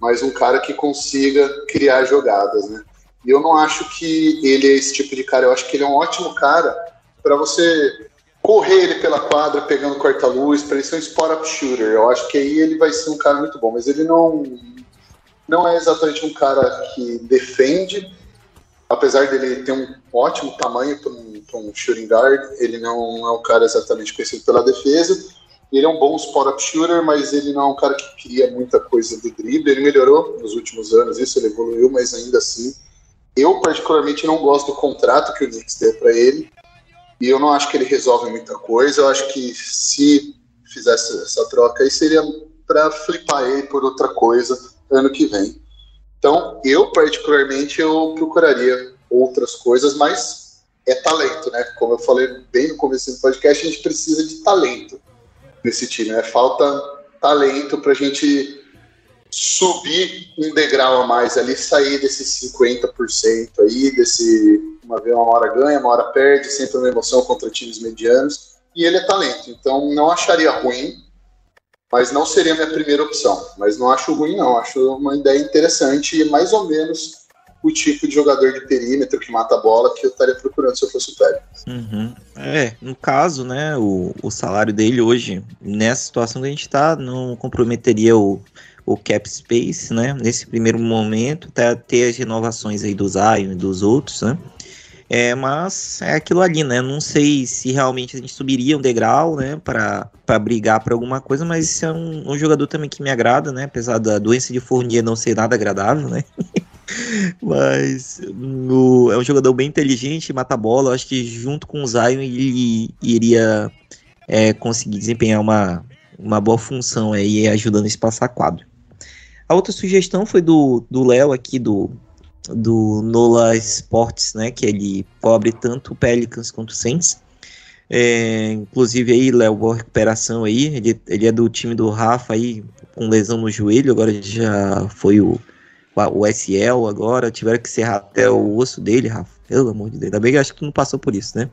mas um cara que consiga criar jogadas, né? E eu não acho que ele é esse tipo de cara. Eu acho que ele é um ótimo cara para você correr ele pela quadra, pegando corta-luz, para ele ser um spot-up shooter. Eu acho que aí ele vai ser um cara muito bom. Mas ele não, não é exatamente um cara que defende, apesar dele ter um ótimo tamanho para um um shooting guard, ele não é um cara exatamente conhecido pela defesa. Ele é um bom spot-up shooter, mas ele não é um cara que cria muita coisa do drible. Ele melhorou nos últimos anos, isso ele evoluiu, mas ainda assim, eu particularmente não gosto do contrato que o Knicks deu para ele. E eu não acho que ele resolve muita coisa. Eu acho que se fizesse essa troca aí seria para flipar ele por outra coisa ano que vem. Então, eu particularmente eu procuraria outras coisas, mas é talento, né? Como eu falei bem no começo do podcast, a gente precisa de talento nesse time, né? Falta talento para a gente subir um degrau a mais ali, sair desses 50% aí, desse uma vez uma hora ganha, uma hora perde, sempre uma emoção contra times medianos. E ele é talento, então não acharia ruim, mas não seria minha primeira opção. Mas não acho ruim, não. Acho uma ideia interessante e mais ou menos o tipo de jogador de perímetro que mata a bola que eu estaria procurando se eu fosse o Pelicans. Uhum. É, no caso, né, o, o salário dele hoje, nessa situação que a gente está, não comprometeria o, o cap space, né, nesse primeiro momento, até ter as renovações aí do Zion e dos outros, né, É, mas é aquilo ali, né? Não sei se realmente a gente subiria um degrau, né? Para brigar por alguma coisa, mas esse é um, um, jogador também que me agrada, né? Apesar da doença de Fournier não ser nada agradável, né? mas no, é um jogador bem inteligente, mata bola. Acho que junto com o Zion ele iria é, conseguir desempenhar uma, uma boa função aí, ajudando a espaçar quadro. A outra sugestão foi do Léo aqui, do do Nola Sports, né, que ele cobre tanto o Pelicans quanto o Saints. É, inclusive aí, Léo, boa recuperação aí. Ele, ele é do time do Rafa aí, com lesão no joelho, agora já foi o, o SL agora, tiveram que serrar até o osso dele, Rafa. Pelo amor de Deus. Ainda bem que acho que tu não passou por isso, né?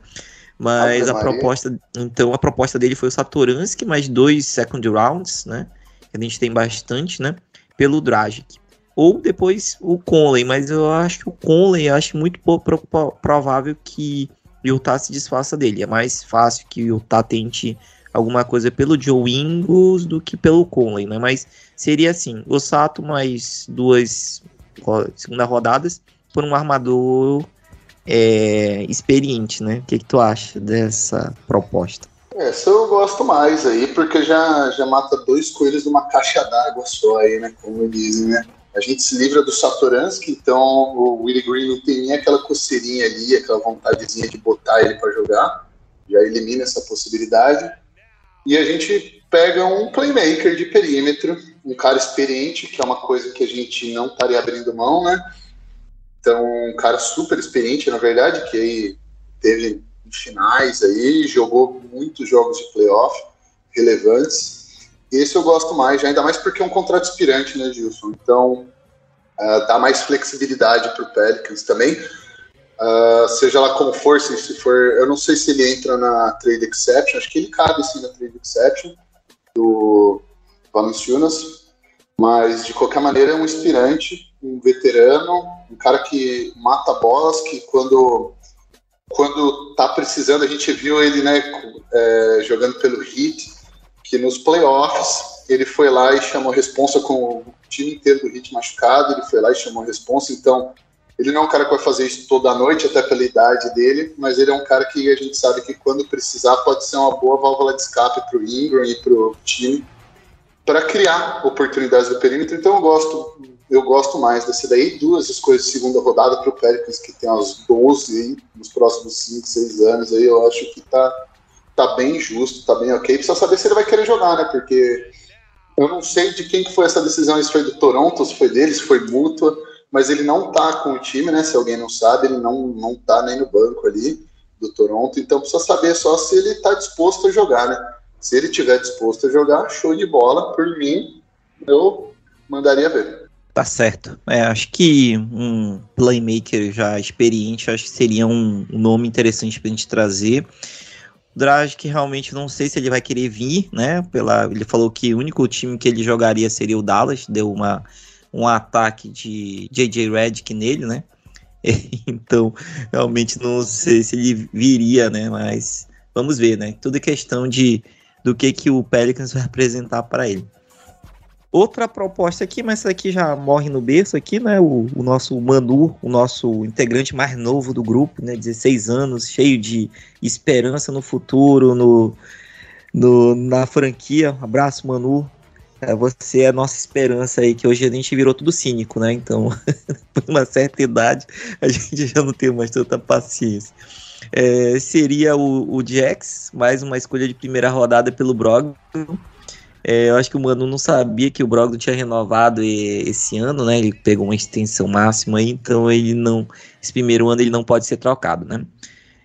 Mas a proposta, então a proposta dele foi o Satoransky, mais dois second rounds, né? A gente tem bastante, né? Pelo Dragic ou depois o Conley, mas eu acho que o Conley acho muito provável que o Utah se desfaça dele. É mais fácil que o Utah tente alguma coisa pelo Joe Ingles do que pelo Conley, né? Mas seria assim, o Sato mais duas segunda rodadas por um armador é, experiente, né? O que, que tu acha dessa proposta? Essa eu gosto mais aí, porque já, já mata dois coelhos numa caixa d'água só aí, né? Como dizem, né? A gente se livra do Satoransky, então o Willie Green não tem nem aquela coceirinha ali, aquela vontadezinha de botar ele para jogar, já elimina essa possibilidade. E a gente pega um playmaker de perímetro, um cara experiente, que é uma coisa que a gente não estaria abrindo mão, né? Então, um cara super experiente, na verdade, que aí teve finais aí, jogou muitos jogos de playoff relevantes esse eu gosto mais, ainda mais porque é um contrato expirante, né, Gilson? Então, uh, dá mais flexibilidade para o Pelicans também. Uh, seja lá como for, se, se, for. Eu não sei se ele entra na trade exception, acho que ele cabe sim na trade exception do Valanciunas, mas de qualquer maneira é um inspirante, um veterano, um cara que mata bolas, que quando quando tá precisando, a gente viu ele né, é, jogando pelo Heat, que nos playoffs ele foi lá e chamou a responsa com o time inteiro do Hit machucado, ele foi lá e chamou a responsa, então ele não é um cara que vai fazer isso toda noite, até pela idade dele, mas ele é um cara que a gente sabe que quando precisar pode ser uma boa válvula de escape para o Ingram e para o time, para criar oportunidades do perímetro, então eu gosto eu gosto mais desse daí, duas escolhas de segunda rodada para o Pelicans, que tem as 12 aí, nos próximos 5, 6 anos aí, eu acho que tá tá bem justo, tá bem ok. Precisa saber se ele vai querer jogar, né? Porque eu não sei de quem que foi essa decisão, se foi do Toronto, se foi dele, se foi mútua, mas ele não tá com o time, né? Se alguém não sabe, ele não, não tá nem no banco ali do Toronto, então precisa saber só se ele tá disposto a jogar, né? Se ele tiver disposto a jogar, show de bola, por mim, eu mandaria ver. Tá certo. É, acho que um playmaker já experiente, acho que seria um, nome interessante pra gente trazer. Dragic realmente não sei se ele vai querer vir, né? Pela, ele falou que o único time que ele jogaria seria o Dallas, deu uma, um ataque de JJ Redick nele, né? então, realmente não sei se ele viria, né? Mas vamos ver, né? Tudo é questão de do que que o Pelicans vai apresentar para ele. Outra proposta aqui, mas essa aqui já morre no berço aqui, né? O, o, nosso Manu, o nosso integrante mais novo do grupo, né? 16 anos, cheio de esperança no futuro, no, no na franquia. Um abraço, Manu. É, você é a nossa esperança aí, que hoje a gente virou tudo cínico, né? Então, por uma certa idade, a gente já não tem mais tanta paciência. É, seria o, o Jax, mais uma escolha de primeira rodada pelo Brogdon. É, eu acho que o Mano não sabia que o Brogdon tinha renovado esse ano, né? Ele pegou uma extensão máxima então ele não. Esse primeiro ano ele não pode ser trocado, né?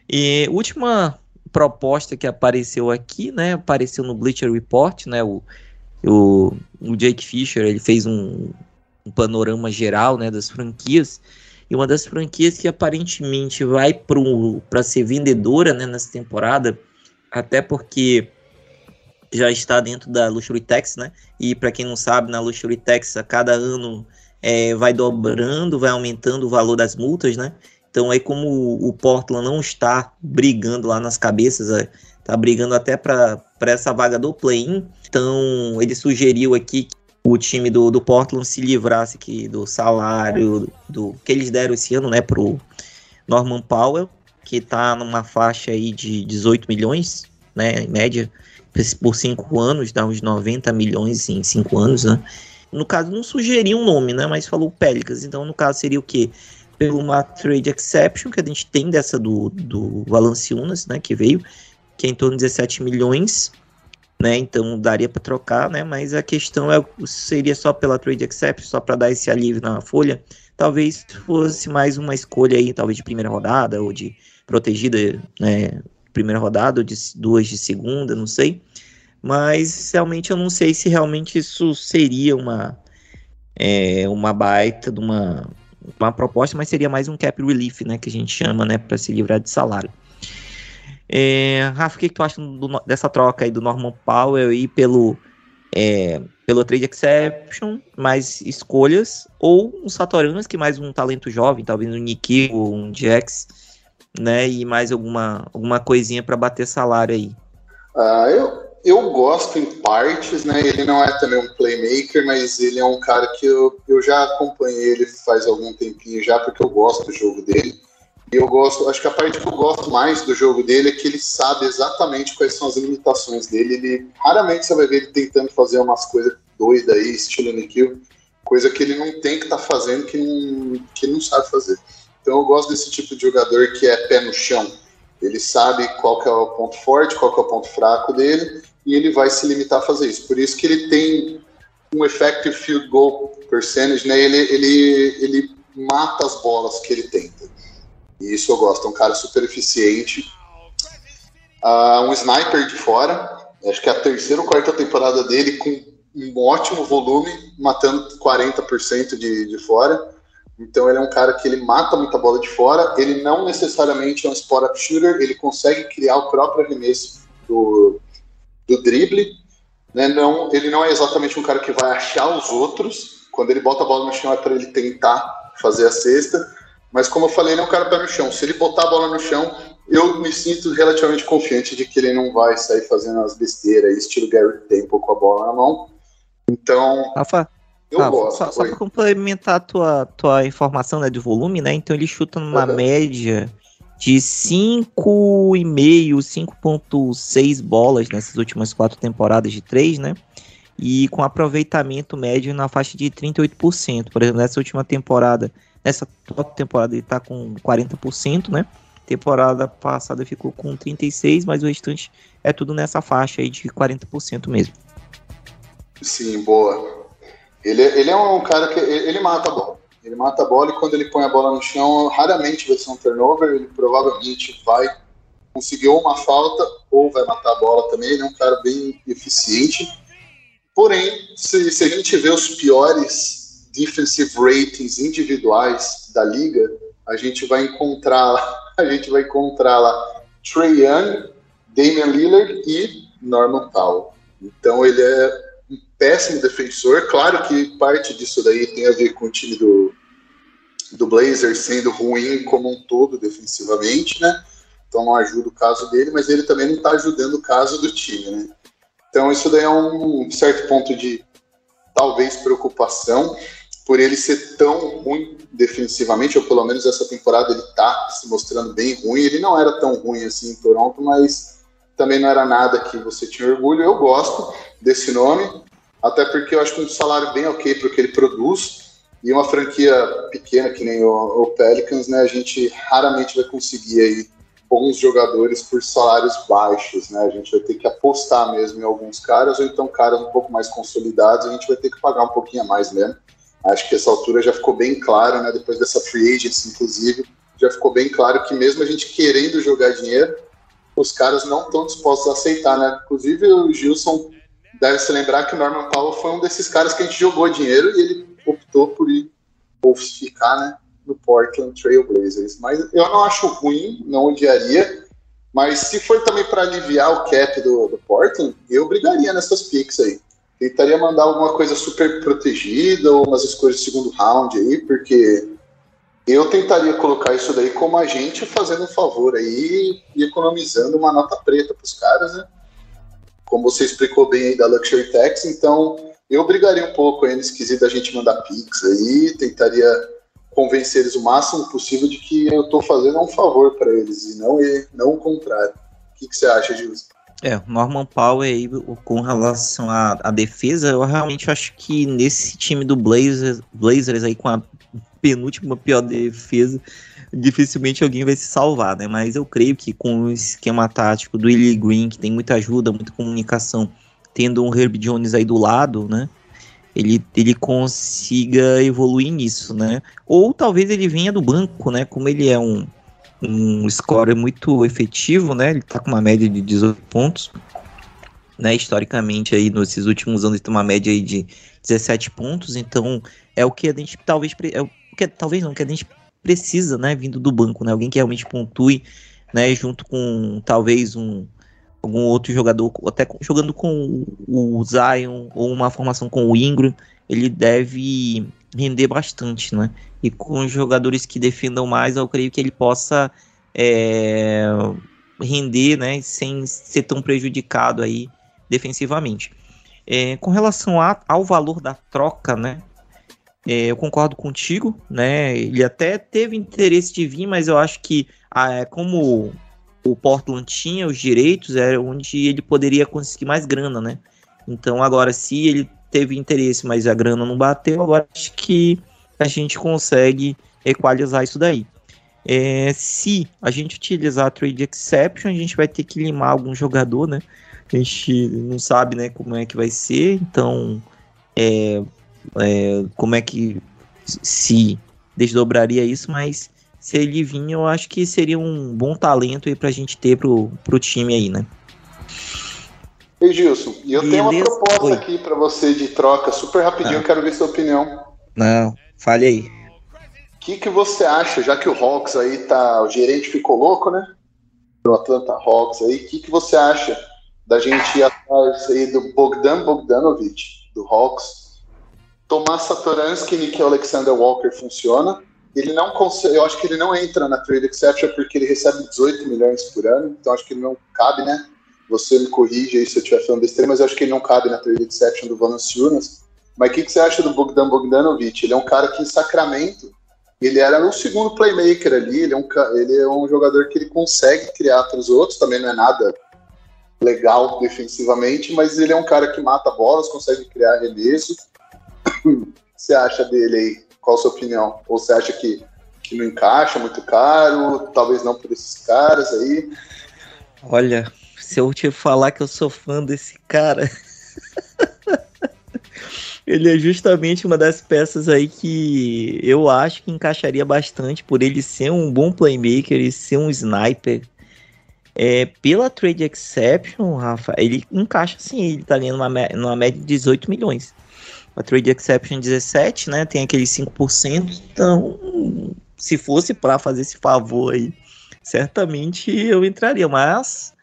E última proposta que apareceu aqui, né? Apareceu no Bleacher Report, né? O, o, o Jake Fisher ele fez um, um panorama geral, né? Das franquias e uma das franquias que aparentemente vai para ser vendedora, né? Nessa temporada, até porque já está dentro da Luxury Tax, né? E para quem não sabe, na Luxury Tax a cada ano é, vai dobrando, vai aumentando o valor das multas, né? Então aí como o Portland não está brigando lá nas cabeças, está é, brigando até para essa vaga do play-in, então ele sugeriu aqui que o time do, do Portland se livrasse aqui do salário do que eles deram esse ano, né, pro Norman Powell, que está numa faixa aí de 18 milhões, né, em média, por cinco anos, dá uns 90 milhões em cinco anos, né? No caso, não sugeria um nome, né? Mas falou Pelicans. Então, no caso, seria o quê? Pelo uma trade exception que a gente tem dessa do, do Valanciunas, né? Que veio, que é em torno de 17 milhões, né? Então daria para trocar, né? Mas a questão é seria só pela trade exception, só para dar esse alívio na folha. Talvez fosse mais uma escolha aí, talvez de primeira rodada ou de protegida, né? Primeira rodada ou de duas de segunda, não sei mas realmente eu não sei se realmente isso seria uma é, uma baita de uma, uma proposta, mas seria mais um cap relief, né, que a gente chama, né, para se livrar de salário. É, Rafa, o que, que tu acha do, dessa troca aí do Norman Powell e pelo é, pelo trade exception, mais escolhas, ou um Satoranas, que mais um talento jovem, talvez um Nicky ou um Jax, né, e mais alguma, alguma coisinha para bater salário aí. Ah, eu, eu gosto em partes, né? Ele não é também um playmaker, mas ele é um cara que eu, eu já acompanhei ele faz algum tempinho já, porque eu gosto do jogo dele. E eu gosto, acho que a parte que eu gosto mais do jogo dele é que ele sabe exatamente quais são as limitações dele. Ele raramente você vai ver ele tentando fazer umas coisas doidas aí, estilo Nikhil, coisa que ele não tem que estar tá fazendo, que não, que não sabe fazer. Então eu gosto desse tipo de jogador que é pé no chão. Ele sabe qual que é o ponto forte, qual que é o ponto fraco dele, e ele vai se limitar a fazer isso. Por isso que ele tem um effective field goal percentage, né? Ele, ele, ele mata as bolas que ele tenta. E isso eu gosto, é um cara super eficiente. Uh, um sniper de fora, acho que é a terceira ou quarta temporada dele com um ótimo volume, matando 40% de, de fora. Então ele é um cara que ele mata muita bola de fora, ele não necessariamente é um spot-up shooter, ele consegue criar o próprio arremesso do, do drible, né? Não, ele não é exatamente um cara que vai achar os outros. Quando ele bota a bola no chão é para ele tentar fazer a cesta. Mas como eu falei, ele é um cara pé no chão. Se ele botar a bola no chão, eu me sinto relativamente confiante de que ele não vai sair fazendo as besteiras, estilo Gary Temple com a bola na mão. Então, Rafa, eu Rafa, gosto. Só, só para complementar a tua, tua informação né, de volume, né? Então ele chuta numa uhum. média de 5,5, 5,6 bolas nessas últimas quatro temporadas de três, né? E com aproveitamento médio na faixa de 38%. Por exemplo, nessa última temporada, nessa temporada ele tá com 40%, né? Temporada passada ficou com 36%, mas o restante é tudo nessa faixa aí de 40% mesmo. Sim, boa. Ele, ele é um cara que ele mata a bola. Ele mata a bola e quando ele põe a bola no chão, raramente vai ser um turnover. Ele provavelmente vai conseguir uma falta ou vai matar a bola também. Ele é um cara bem eficiente. Porém, se, se a gente vê os piores defensive ratings individuais da liga, a gente vai encontrar a gente vai encontrar lá Trey Young, Damian Lillard e Norman Powell. Então ele é péssimo defensor. Claro que parte disso daí tem a ver com o time do, do Blazer sendo ruim como um todo defensivamente, né? Então não ajuda o caso dele, mas ele também não está ajudando o caso do time, né? Então isso daí é um certo ponto de talvez preocupação por ele ser tão ruim defensivamente, ou pelo menos essa temporada ele está se mostrando bem ruim. Ele não era tão ruim assim em Toronto, mas também não era nada que você tinha orgulho. Eu gosto desse nome, até porque eu acho que um salário bem ok para o que ele produz. E uma franquia pequena que nem o, o, Pelicans, né, a gente raramente vai conseguir aí bons jogadores por salários baixos, né? A gente vai ter que apostar mesmo em alguns caras, ou então caras um pouco mais consolidados, a gente vai ter que pagar um pouquinho a mais mesmo. Acho que essa altura já ficou bem claro, né? Depois dessa free agency, inclusive, já ficou bem claro que mesmo a gente querendo jogar dinheiro, os caras não estão dispostos a aceitar, né? Inclusive o Gilson deve se lembrar que o Norman Powell foi um desses caras que a gente jogou dinheiro e ele optou por ir ou ficar, né, no Portland Trail Blazers. Mas eu não acho ruim, não odiaria. Mas se for também para aliviar o cap do, do, Portland, eu brigaria nessas picks aí. Tentaria mandar alguma coisa super protegida ou umas escolhas de segundo round aí, porque eu tentaria colocar isso daí como a gente fazendo um favor aí e economizando uma nota preta para os caras, né? Como você explicou bem aí da Luxury Tax, então eu brigaria um pouco aí nesse quesito da gente mandar Pix aí, tentaria convencer eles o máximo possível de que eu estou fazendo um favor para eles e não, e não o contrário. O que, que você acha, Gilson? É, Norman Powell aí, com relação à, à, defesa, eu realmente acho que nesse time do Blazers, Blazers aí com a penúltima pior defesa, dificilmente alguém vai se salvar, né? Mas eu creio que com o esquema tático do Willie Green, que tem muita ajuda, muita comunicação, tendo um Herb Jones aí do lado, né? Ele, ele consiga evoluir nisso, né? Ou talvez ele venha do banco, né? Como ele é um, um score muito efetivo, né? Ele tá com uma média de 18 pontos, né? Historicamente aí nesses últimos anos tem uma média aí de 17 pontos, então é o que a gente talvez é o que talvez não que a gente precisa, né, vindo do banco, né? Alguém que realmente pontue, né, junto com talvez um algum outro jogador, até jogando com o Zion ou uma formação com o Ingram, ele deve render bastante, né? E com jogadores que defendam mais, eu creio que ele possa é, render, né, sem ser tão prejudicado aí defensivamente. É, com relação a, ao valor da troca, né? É, eu concordo contigo, né? Ele até teve interesse de vir, mas eu acho que ah, como o Portland tinha os direitos, era onde ele poderia conseguir mais grana, né? Então agora, se ele teve interesse, mas a grana não bateu, agora acho que a gente consegue equalizar isso daí. É, se a gente utilizar a trade exception, a gente vai ter que limar algum jogador, né? A gente não sabe, né, como é que vai ser, então é, é, como é que se desdobraria isso, mas se ele vir, eu acho que seria um bom talento aí pra gente ter pro, pro time aí, né? Ei, Gilson, e eu Beleza? tenho uma proposta Oi. aqui para você de troca, super rapidinho, ah. quero ver sua opinião. Não, fale aí. O que, que você acha, já que o Hawks aí tá. O gerente ficou louco, né? Do Atlanta Hawks aí, o que, que você acha da gente ir atrás aí do Bogdan Bogdanovic, do Hawks? Tomás Satoransky e Nick Alexander Walker funciona. Ele não consegue, eu acho que ele não entra na trade exception porque ele recebe 18 milhões por ano, então acho que ele não cabe, né? Você me corrige aí se eu estiver falando besteira, mas eu acho que ele não cabe na trade exception do Valanciunas. Mas o que, que, você acha do Bogdan Bogdanovic? Ele é um cara que em Sacramento, ele era o segundo playmaker ali, ele é um, ele é um jogador que ele consegue criar para os outros, também não é nada legal defensivamente, mas ele é um cara que mata bolas, consegue criar arremesso. Você acha dele aí? Qual a sua opinião? Ou você acha que, que não encaixa, muito caro, talvez não por esses caras aí? Olha, se eu te falar que eu sou fã desse cara. ele é justamente uma das peças aí que eu acho que encaixaria bastante por ele ser um bom playmaker e ser um sniper. É, pela trade exception, Rafa, ele encaixa sim, ele tá ganhando uma, numa média de 18 milhões. A trade exception 17, né? Tem aqueles 5%. Então, se fosse para fazer esse favor aí, certamente eu entraria, mas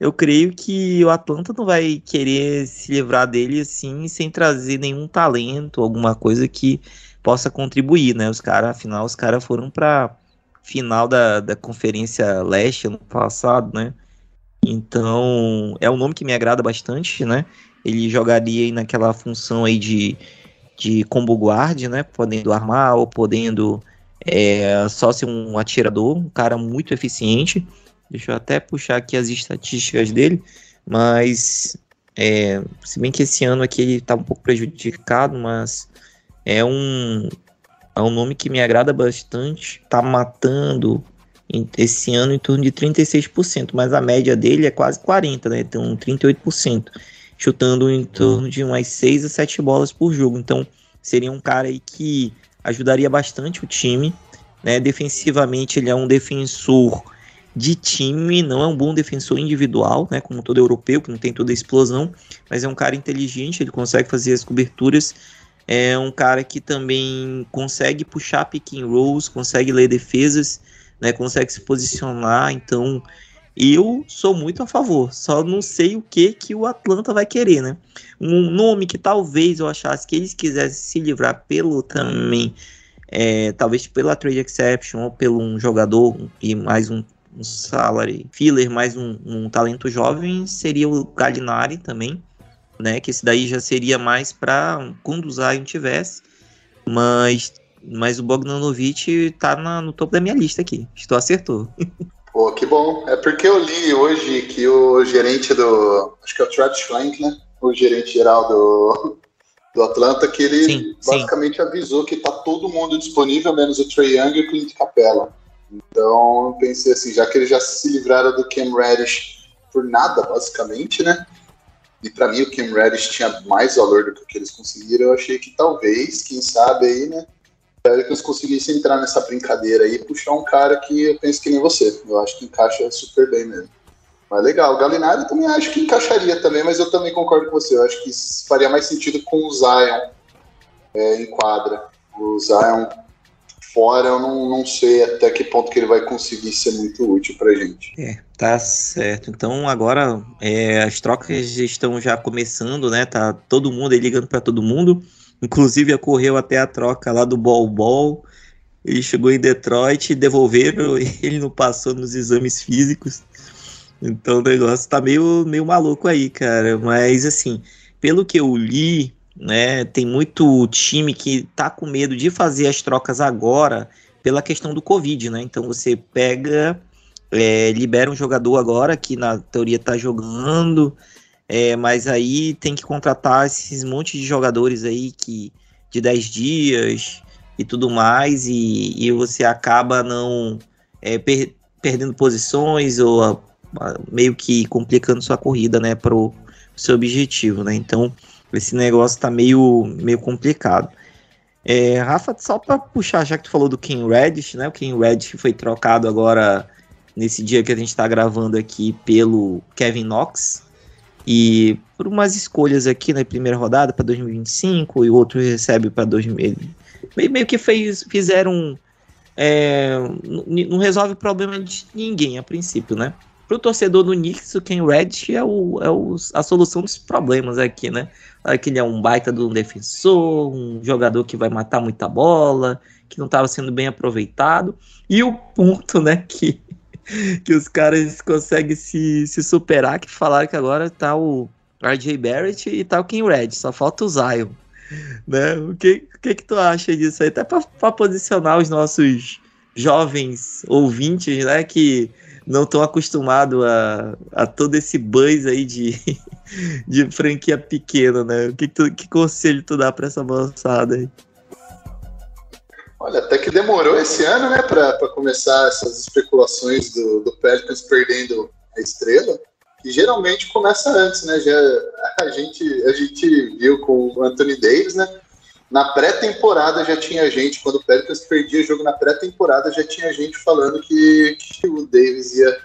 eu creio que o Atlanta não vai querer se livrar dele assim sem trazer nenhum talento, alguma coisa que possa contribuir, né? Os caras, afinal, os caras foram para final da, da Conferência Leste ano passado, né? Então, é um nome que me agrada bastante, né? Ele jogaria naquela função aí de, de combo guard, né? Podendo armar ou podendo é, só ser um atirador, um cara muito eficiente. Deixa eu até puxar aqui as estatísticas dele, mas é, se bem que esse ano aqui ele tá um pouco prejudicado, mas é um, é um nome que me agrada bastante. Tá matando esse ano em torno de 36%, mas a média dele é quase 40%, né? Então 38%, chutando em torno de umas 6 a 7 bolas por jogo. Então seria um cara aí que ajudaria bastante o time. Né? Defensivamente ele é um defensor de time, não é um bom defensor individual, né, como todo europeu, que não tem toda a explosão, mas é um cara inteligente, ele consegue fazer as coberturas, é um cara que também consegue puxar pick and rolls, consegue ler defesas, né, consegue se posicionar, então eu sou muito a favor, só não sei o que que o Atlanta vai querer, né? Um nome que talvez eu achasse que eles quisessem se livrar pelo também, é, talvez pela trade exception ou pelo um jogador e mais um um salary filler, mais um, um talento jovem, seria o Gallinari também, né? Que esse daí já seria mais para quando o Zion tivesse. Mas mas o Bogdanovic tá na, no topo da minha lista aqui. Estou acertou. Pô, que bom. É porque eu li hoje que o gerente do. Acho que é o Travis Schlenk, né? O gerente geral do, do Atlanta, que ele sim, basicamente sim. avisou que tá todo mundo disponível, menos o Trey Young e o Clint Capella. Então eu pensei assim, já que eles já se livraram do Cam Reddish por nada, basicamente, né? E para mim o Cam Reddish tinha mais valor do que o que eles conseguiram, eu achei que talvez, quem sabe aí, né? Pelicans conseguisse entrar nessa brincadeira aí e puxar um cara que eu penso que nem você. Eu acho que encaixa super bem mesmo. Mas legal, o Galinari também acho que encaixaria também, mas eu também concordo com você. Eu acho que faria mais sentido com o Zion é, em quadra. O Zion fora, eu não, não sei até que ponto que ele vai conseguir ser muito útil pra gente. É, tá certo. Então agora é, as trocas estão já começando, né? Tá todo mundo aí ligando para todo mundo. Inclusive ocorreu até a troca lá do Ball Ball. Ele chegou em Detroit, devolveram, ele não passou nos exames físicos. Então o negócio tá meio, meio maluco aí, cara. Mas assim, pelo que eu li, né, tem muito time que tá com medo de fazer as trocas agora pela questão do Covid, né? Então você pega, é, libera um jogador agora que na teoria tá jogando, é, mas aí tem que contratar esses montes de jogadores aí que de 10 dias e tudo mais, e, e você acaba não é, per, perdendo posições ou a, a, meio que complicando sua corrida, né, pro seu objetivo, né? Então, esse negócio tá meio, meio complicado. É, Rafa, só para puxar, já que tu falou do King Reddish, né? O King Reddish foi trocado agora nesse dia que a gente está gravando aqui pelo Kevin Knox, e por umas escolhas aqui na primeira rodada para 2025 e outro recebe para 2000. Meio, meio que fez, fizeram. É, não resolve o problema de ninguém a princípio, né? Para o torcedor do Knicks, o Ken Reddish é, o, é o, a solução dos problemas aqui, né? Que ele é um baita de um defensor, um jogador que vai matar muita bola, que não estava sendo bem aproveitado. E o ponto, né, que que os caras conseguem se, se superar, que falaram que agora tá o RJ Barrett e tá o King Red, só falta o Zion. Né? O que, que que tu acha disso aí? Até para posicionar os nossos jovens ouvintes, né, que não estão acostumados a, a todo esse buzz aí de, de franquia pequena, né? O que, que, tu, que conselho tu dá para essa moçada aí? Olha, até que demorou esse ano, né, para começar essas especulações do, do Pelicans perdendo a estrela, que geralmente começa antes, né? Já, a, gente, a gente viu com o Anthony Davis, né? Na pré-temporada já tinha gente, quando o Pelicans perdia jogo na pré-temporada, já tinha gente falando que, que o Davis ia,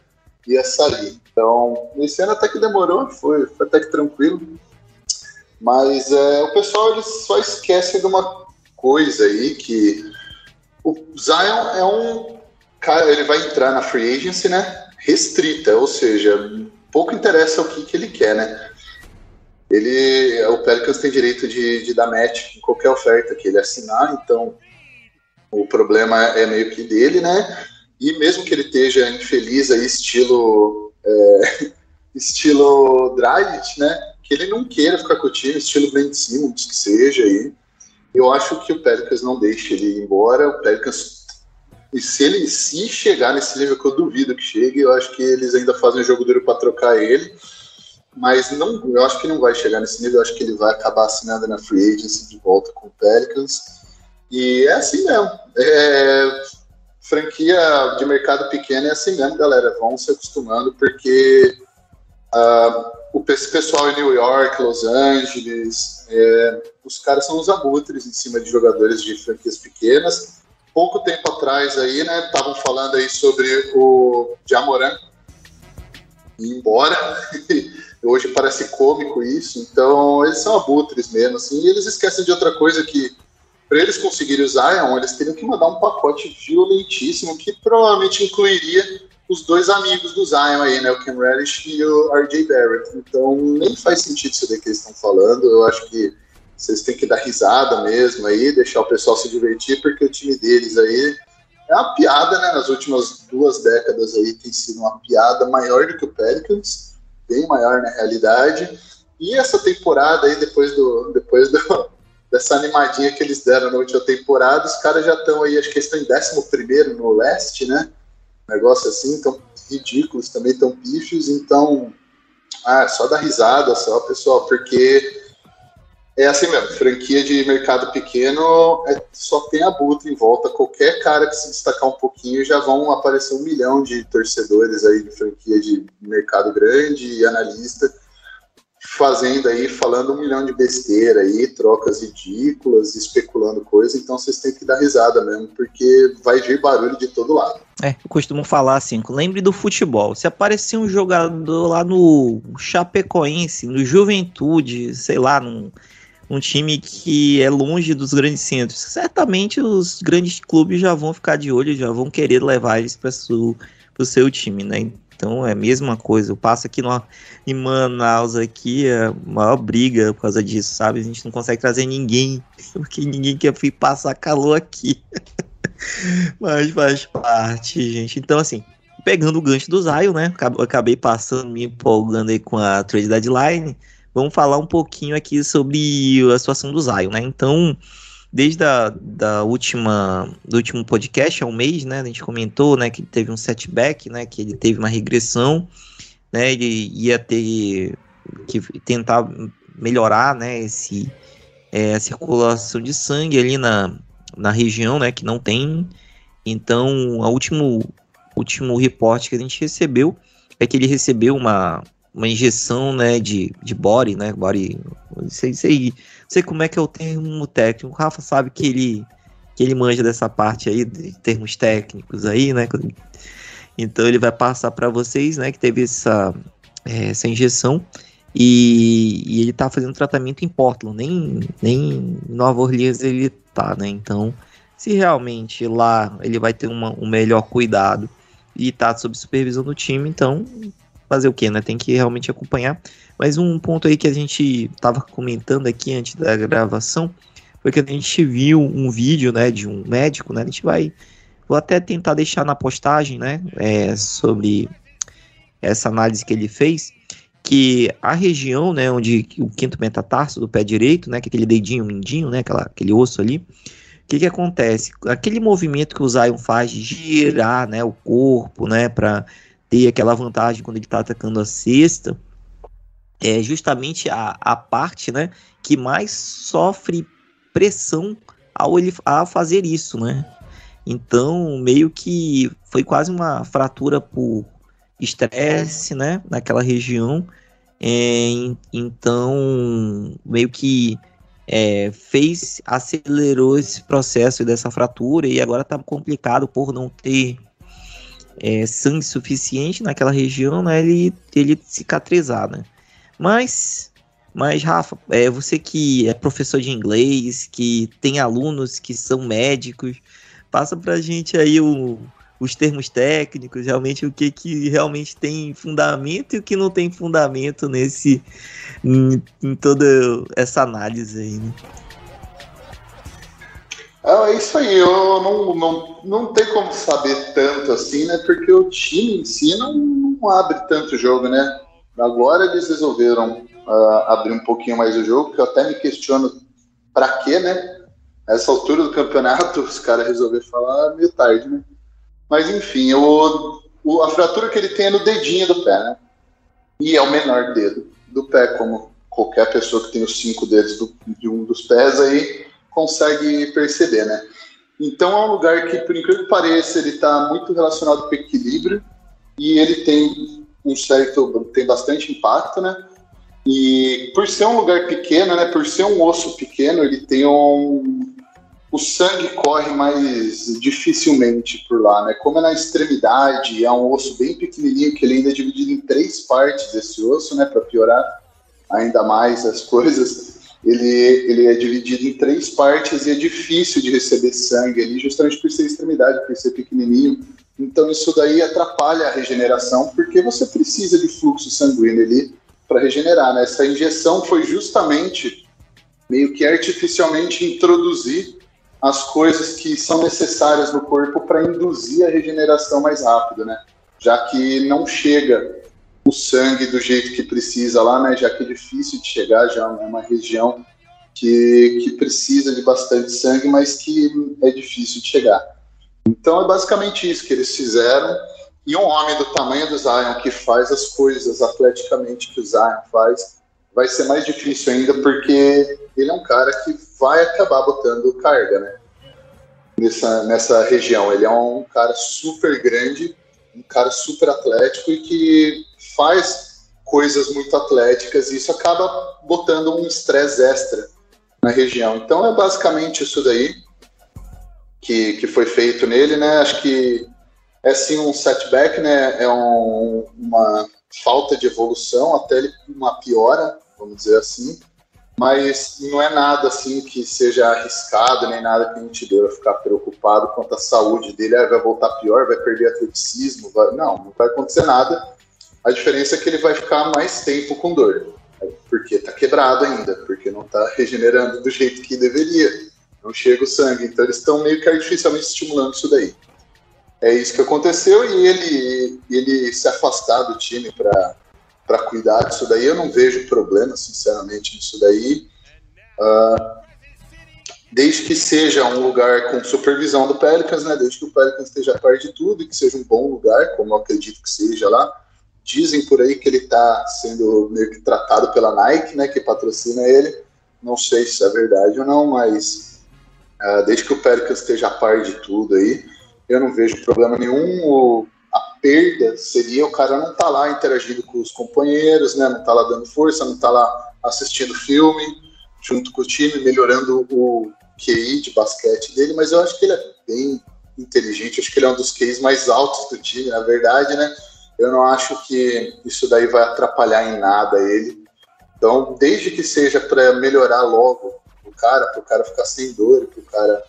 ia sair. Então, esse ano até que demorou, foi, foi até que tranquilo. Mas é, o pessoal só esquece de uma coisa aí que o Zion é um cara, ele vai entrar na free agency, né? Restrita, ou seja, pouco interessa o que, que ele quer, né? Ele, o Pelicans tem direito de, de dar match em qualquer oferta que ele assinar, então o problema é meio que dele, né? E mesmo que ele esteja infeliz aí, estilo é, estilo Dragic, né? Que ele não queira ficar com o time, estilo Ben Simmons, que seja aí. Eu acho que o Pelicans não deixa ele ir embora. O Pelicans, e se ele se chegar nesse nível que eu duvido que chegue, eu acho que eles ainda fazem um jogo duro para trocar ele. Mas não, eu acho que não vai chegar nesse nível. Eu acho que ele vai acabar assinando na free agency de volta com o Pelicans. E é assim mesmo. É, franquia de mercado pequeno é assim mesmo, galera. Vão se acostumando, porque uh, o pessoal em New York, Los Angeles, é, os caras são os abutres em cima de jogadores de franquias pequenas. Pouco tempo atrás aí, né, estavam falando aí sobre o Jamoran ir embora. Hoje parece cômico isso. Então, eles são abutres mesmo, assim, e eles esquecem de outra coisa que para eles conseguirem o Zion, eles teriam que mandar um pacote violentíssimo que provavelmente incluiria os dois amigos do Zion aí, né? O Cam Reddish e o RJ Barrett. Então nem faz sentido isso daí que eles estão falando. Eu acho que vocês têm que dar risada mesmo aí, deixar o pessoal se divertir, porque o time deles aí é uma piada, né? Nas últimas duas décadas aí tem sido uma piada maior do que o Pelicans, bem maior na realidade. E essa temporada aí, depois do, depois do, dessa animadinha que eles deram na última temporada, os caras já estão aí, acho que estão em 11 no leste, né? Negócio assim, então ridículos, também tão pífios, então. Ah, só dar risada, só, pessoal, porque é assim mesmo, franquia de mercado pequeno é, só tem abutre em volta. Qualquer cara que se destacar um pouquinho já vão aparecer um milhão de torcedores aí de franquia de mercado grande e analista fazendo aí, falando um milhão de besteira aí, trocas ridículas, especulando coisas, então vocês têm que dar risada mesmo, porque vai vir barulho de todo lado. É, eu costumo falar assim, lembre do futebol, se aparecer um jogador lá no Chapecoense, no Juventude, sei lá, num um time que é longe dos grandes centros. Certamente os grandes clubes já vão ficar de olho, já vão querer levar eles para o seu time, né? Então é a mesma coisa. Eu passo aqui no, em Manaus aqui, é a maior briga por causa disso, sabe? A gente não consegue trazer ninguém, porque ninguém quer passar calor aqui. Mas faz parte, gente. Então, assim, pegando o gancho do Zion, né? Acabei passando, me empolgando aí com a trade deadline vamos falar um pouquinho aqui sobre a situação do Zion, né? Então, desde a da última, do último podcast, há um mês, né? A gente comentou, né, que ele teve um setback, né? Que ele teve uma regressão, né? Ele ia ter que tentar melhorar, né? Esse, é, a circulação de sangue ali na, na região, né? Que não tem. Então, o último, último reporte que a gente recebeu é que ele recebeu uma, uma injeção, né, de, de body, né, body, não sei, sei, sei como é que é o termo técnico, o Rafa sabe que ele, que ele manja dessa parte aí, de termos técnicos aí, né, então ele vai passar para vocês, né, que teve essa, é, essa injeção, e, e, ele tá fazendo tratamento em Portland, nem, nem em Nova Orleans ele tá, né, então se realmente lá ele vai ter uma, um melhor cuidado e tá sob supervisão do time, então fazer o que, né? Tem que realmente acompanhar. Mas um ponto aí que a gente estava comentando aqui antes da gravação foi que a gente viu um vídeo, né, de um médico, né? A gente vai, vou até tentar deixar na postagem, né, é, sobre essa análise que ele fez, que a região, né, onde o quinto metatarso do pé direito, né, que é aquele dedinho mindinho, né, aquela, aquele osso ali, o que que acontece? Aquele movimento que o Zion faz de girar, né, o corpo, né, para ter aquela vantagem quando ele está atacando a cesta, é justamente a, a parte né, que mais sofre pressão ao ele a fazer isso, né? Então, meio que foi quase uma fratura por estresse, né, naquela região. É, então, meio que é, fez, acelerou esse processo dessa fratura e agora está complicado por não ter é, sangue suficiente naquela região, né, ele, ele cicatrizar, né? Mas, mas Rafa, é, você que é professor de inglês, que tem alunos que são médicos, passa pra gente aí o, os termos técnicos, realmente o que, que realmente tem fundamento e o que não tem fundamento nesse em, em toda essa análise aí, né? É, é isso aí, eu não, não, não tem como saber tanto assim, né? Porque o time em si não, não abre tanto jogo, né? Agora eles resolveram uh, abrir um pouquinho mais o jogo, que eu até me questiono para quê, né? Essa altura do campeonato, os caras resolveram falar meio tarde, né? Mas enfim, o, o, a fratura que ele tem é no dedinho do pé, né? E é o menor dedo do pé, como qualquer pessoa que tem os cinco dedos do, de um dos pés aí consegue perceber, né? Então é um lugar que, por incrível que pareça, ele está muito relacionado com equilíbrio e ele tem um certo, tem bastante impacto, né? E por ser um lugar pequeno, né? Por ser um osso pequeno, ele tem um, o sangue corre mais dificilmente por lá, né? Como é na extremidade, é um osso bem pequenininho que ele ainda é dividido em três partes desse osso, né? Para piorar ainda mais as coisas ele, ele é dividido em três partes e é difícil de receber sangue ali, justamente por ser extremidade, por ser pequenininho. Então isso daí atrapalha a regeneração, porque você precisa de fluxo sanguíneo ali para regenerar. Né? Essa injeção foi justamente meio que artificialmente introduzir as coisas que são necessárias no corpo para induzir a regeneração mais rápido, né? Já que não chega o sangue do jeito que precisa lá, né? Já que é difícil de chegar, já é uma região que, que precisa de bastante sangue, mas que é difícil de chegar. Então é basicamente isso que eles fizeram. E um homem do tamanho do Zion que faz as coisas atleticamente que o Zion faz, vai ser mais difícil ainda, porque ele é um cara que vai acabar botando carga, né? Nessa, nessa região. Ele é um cara super grande, um cara super atlético e que faz coisas muito atléticas e isso acaba botando um estresse extra na região. Então é basicamente isso daí que, que foi feito nele, né? Acho que é sim um setback, né? É um, uma falta de evolução, até uma piora, vamos dizer assim. Mas não é nada assim que seja arriscado, nem nada que a gente deva ficar preocupado quanto à saúde dele. Ah, vai voltar pior, vai perder atleticismo. Vai... Não, não vai acontecer nada. A diferença é que ele vai ficar mais tempo com dor porque está quebrado ainda, porque não está regenerando do jeito que deveria, não chega o sangue, então eles estão meio que artificialmente estimulando isso daí. É isso que aconteceu e ele, ele se afastar do time para cuidar disso daí, eu não vejo problema, sinceramente, nisso daí. Uh, desde que seja um lugar com supervisão do Pelicans, né? Desde que o Pelicans esteja perto de tudo e que seja um bom lugar, como eu acredito que seja lá Dizem por aí que ele está sendo meio que tratado pela Nike, né, que patrocina ele. Não sei se é verdade ou não, mas uh, desde que o Pelicans esteja a par de tudo aí, eu não vejo problema nenhum. O, a perda seria o cara não estar tá lá interagindo com os companheiros, né, não estar tá lá dando força, não estar tá lá assistindo filme junto com o time, melhorando o QI de basquete dele, mas eu acho que ele é bem inteligente, acho que ele é um dos QIs mais altos do time, na verdade, né? eu não acho que isso daí vai atrapalhar em nada ele. Então, desde que seja para melhorar logo o cara, para o cara ficar sem dor, para o cara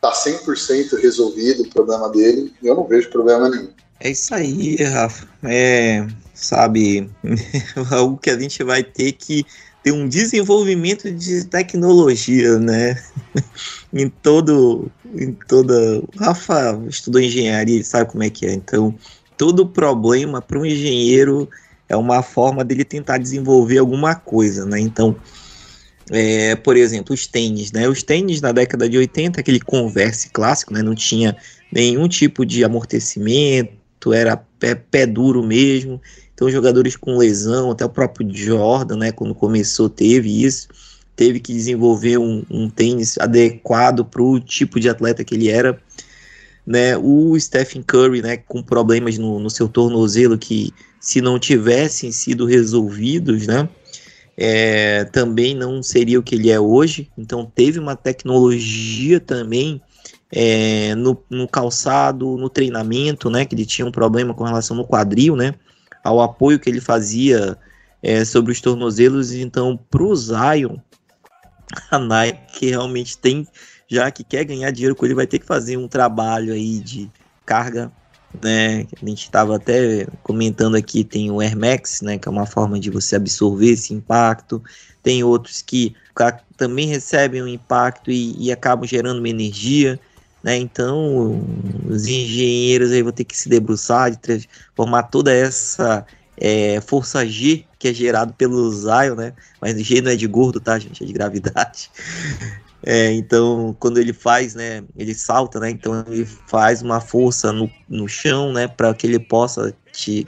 tá 100% resolvido o problema dele, eu não vejo problema nenhum. É isso aí, Rafa. É, sabe, algo que a gente vai ter que ter um desenvolvimento de tecnologia, né? em todo, em toda. O Rafa estudou engenharia, sabe como é que é. Então, todo problema para um engenheiro é uma forma dele tentar desenvolver alguma coisa, né? Então, é, por exemplo, os tênis, né? Os tênis na década de 80, aquele converse clássico, né? Não tinha nenhum tipo de amortecimento, era pé, pé duro mesmo. Então, jogadores com lesão, até o próprio Jordan, né? Quando começou, teve isso. Teve que desenvolver um, um tênis adequado para o tipo de atleta que ele era né, o Stephen Curry, né, com problemas no, no seu tornozelo que se não tivessem sido resolvidos, né, é, também não seria o que ele é hoje. Então teve uma tecnologia também é, no, no, calçado, no treinamento, né, que ele tinha um problema com relação no quadril, né, ao apoio que ele fazia é, sobre os tornozelos. Então, para o Zion, a Nike realmente tem já que quer ganhar dinheiro com ele, vai ter que fazer um trabalho aí de carga, né? A gente estava até comentando aqui, tem o Air Max, né? Que é uma forma de você absorver esse impacto. Tem outros que também recebem um impacto e, e acabam gerando uma energia. Né? Então, os engenheiros aí vão ter que se debruçar, de transformar toda essa é, força G que é gerado pelo Zion, né? Mas G não é de gordo, tá, gente? É de gravidade. É, então, quando ele faz, né, ele salta, né, então ele faz uma força no, no chão, né, para que ele possa te,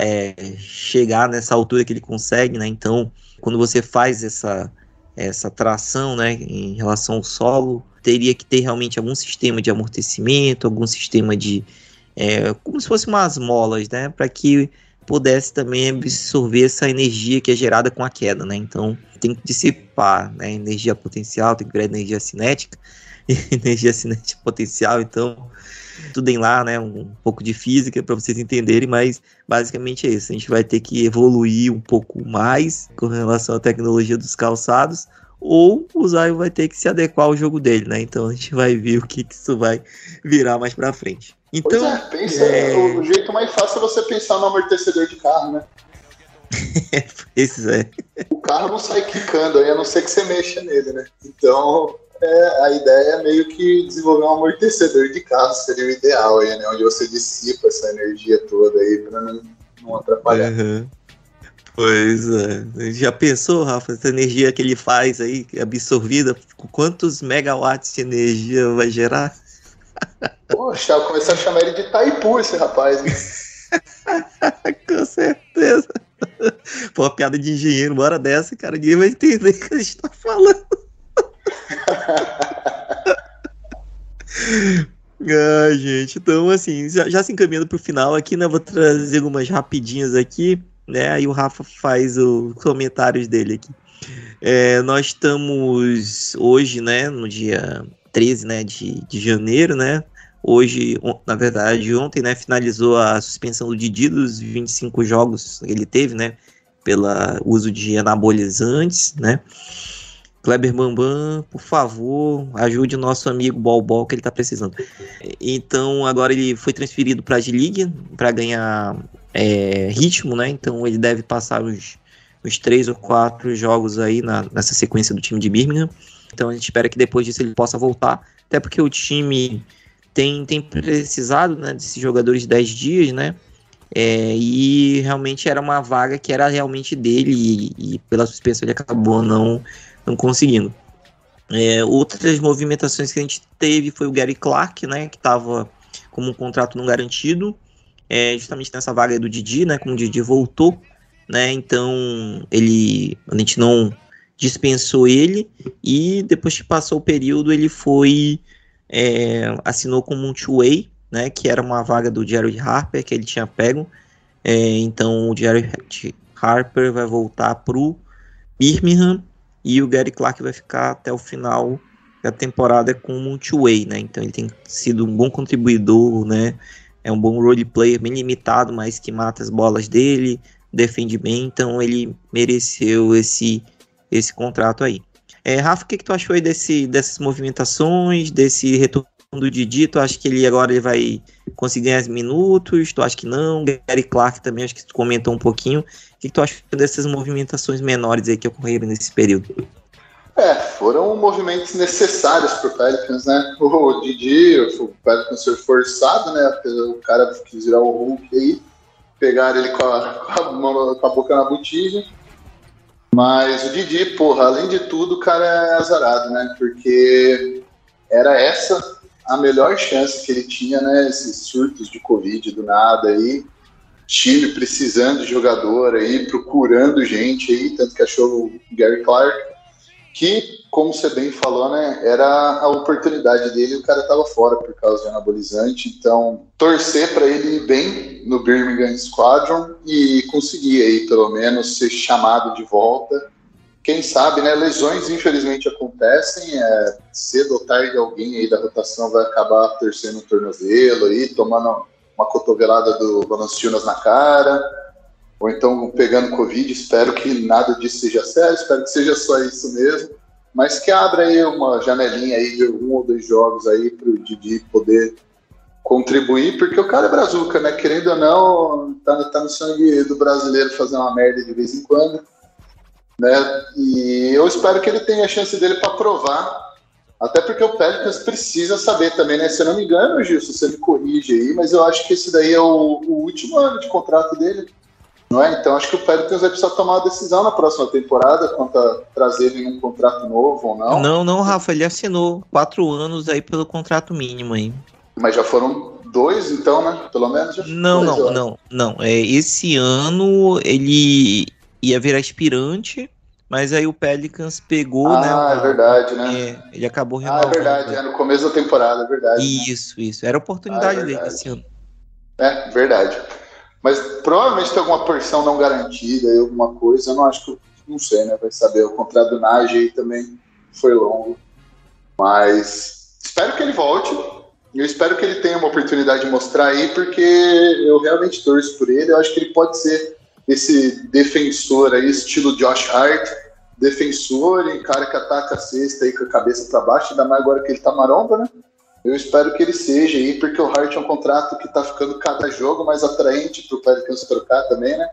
é, chegar nessa altura que ele consegue, né, então, quando você faz essa, essa tração, né, em relação ao solo, teria que ter realmente algum sistema de amortecimento, algum sistema de, é, como se fosse umas molas, né, para que pudesse também absorver essa energia que é gerada com a queda, né? Então tem que dissipar, né? Energia potencial, tem que virar energia cinética, energia cinética potencial, então estudem lá, né? Um pouco de física para vocês entenderem, mas basicamente é isso. A gente vai ter que evoluir um pouco mais com relação à tecnologia dos calçados, ou o Zion vai ter que se adequar ao jogo dele, né? Então a gente vai ver o que, que isso vai virar mais para frente. Então, pois é, pensa, é... o jeito mais fácil é você pensar no amortecedor de carro, né? Pois é. O carro não sai quicando aí, a não ser que você mexa nele, né? Então, é, a ideia é meio que desenvolver um amortecedor de carro, seria o ideal aí, né? Onde você dissipa essa energia toda aí para não, não atrapalhar. Uhum. Pois é. Já pensou, Rafa, essa energia que ele faz aí, absorvida, quantos megawatts de energia vai gerar? Poxa, eu comecei a chamar ele de Taipu, esse rapaz. Com certeza. Pô, uma piada de engenheiro, uma hora dessa, cara, ninguém vai entender o que a gente tá falando. Ai, gente, então assim, já, já se encaminhando pro final aqui, né? Vou trazer algumas rapidinhas aqui, né? Aí o Rafa faz os comentários dele aqui. É, nós estamos hoje, né, no dia 13 né, de, de janeiro, né? Hoje, na verdade, ontem, né, finalizou a suspensão do Didi dos 25 jogos que ele teve, né, pelo uso de anabolizantes, né. Kleber Bambam, por favor, ajude o nosso amigo Balbol que ele tá precisando. Então, agora ele foi transferido para a G-League para ganhar é, ritmo, né? Então, ele deve passar os, os três ou quatro jogos aí na, nessa sequência do time de Birmingham. Então, a gente espera que depois disso ele possa voltar, até porque o time tem, tem precisado né, desses jogadores de 10 dias, né? É, e realmente era uma vaga que era realmente dele e, e pela suspensão ele acabou não, não conseguindo. É, outras movimentações que a gente teve foi o Gary Clark, né, que estava como um contrato não garantido, é, justamente nessa vaga do Didi, né, como o Didi voltou, né, então ele, a gente não dispensou ele e depois que passou o período ele foi é, assinou como um two-way, né, que era uma vaga do Jared Harper que ele tinha pego. É, então o Jared Harper vai voltar pro Birmingham e o Gary Clark vai ficar até o final da temporada como um two-way, né? Então ele tem sido um bom contribuidor, né? É um bom role player, bem limitado, mas que mata as bolas dele, defende bem, então ele mereceu esse esse contrato aí. É, Rafa, o que, que tu achou aí desse, dessas movimentações, desse retorno do Didi? Tu acha que ele agora ele vai conseguir ganhar minutos? Tu acha que não? Gary Clark também, acho que tu comentou um pouquinho. O que, que tu acha dessas movimentações menores aí que ocorreram nesse período? É, foram movimentos necessários para o Pelicans, né? O Didi, o Pelicans foi forçado, né? O cara quis virar o Hulk aí, pegaram ele com a, com a, com a boca na botija mas o Didi, porra, além de tudo, o cara é azarado, né? Porque era essa a melhor chance que ele tinha, né? Esses surtos de Covid do nada aí. Time precisando de jogador aí, procurando gente aí, tanto que achou o Gary Clark, que, como você bem falou, né, era a oportunidade dele, o cara estava fora por causa de anabolizante, então torcer para ele ir bem no Birmingham Squadron e conseguir aí pelo menos ser chamado de volta. Quem sabe, né, lesões infelizmente acontecem, é, cedo ou tarde alguém aí da rotação vai acabar torcendo um tornozelo aí, tomando uma cotovelada do Valanciunas na cara, ou então pegando Covid. Espero que nada disso seja sério, espero que seja só isso mesmo. Mas que abra aí uma janelinha aí de um ou dois jogos aí para o Didi poder contribuir, porque o cara é brazuca, né? Querendo ou não, tá, tá no sangue do brasileiro fazer uma merda de vez em quando. Né? E eu espero que ele tenha a chance dele para provar. Até porque o Pelicans precisa saber também, né? Se eu não me engano, Gilson, você me corrige aí, mas eu acho que esse daí é o, o último ano de contrato dele. Não é? Então acho que o Pelicans vai precisar tomar uma decisão na próxima temporada quanto a trazer ele um contrato novo ou não. Não, não, Rafa, ele assinou quatro anos aí pelo contrato mínimo aí. Mas já foram dois, então, né? Pelo menos? Já não, dois, não, não, não. É, esse ano ele ia virar aspirante, mas aí o Pelicans pegou, ah, né? Ah, é verdade, né? É, ele acabou renovando. Ah, é verdade, é no começo da temporada, é verdade. Isso, né? isso. Era a oportunidade ah, é dele esse ano. É, verdade. Mas provavelmente tem alguma porção não garantida e alguma coisa. Eu não acho que. Não sei, né? Vai saber. O contrato do Nage aí também foi longo. Mas espero que ele volte. Eu espero que ele tenha uma oportunidade de mostrar aí, porque eu realmente torço por ele. Eu acho que ele pode ser esse defensor aí, estilo Josh Hart, defensor e cara que ataca a cesta aí com a cabeça para baixo, ainda mais agora que ele tá maromba, né? Eu espero que ele seja aí, porque o Hart é um contrato que está ficando cada jogo mais atraente para o Pelicans trocar também, né?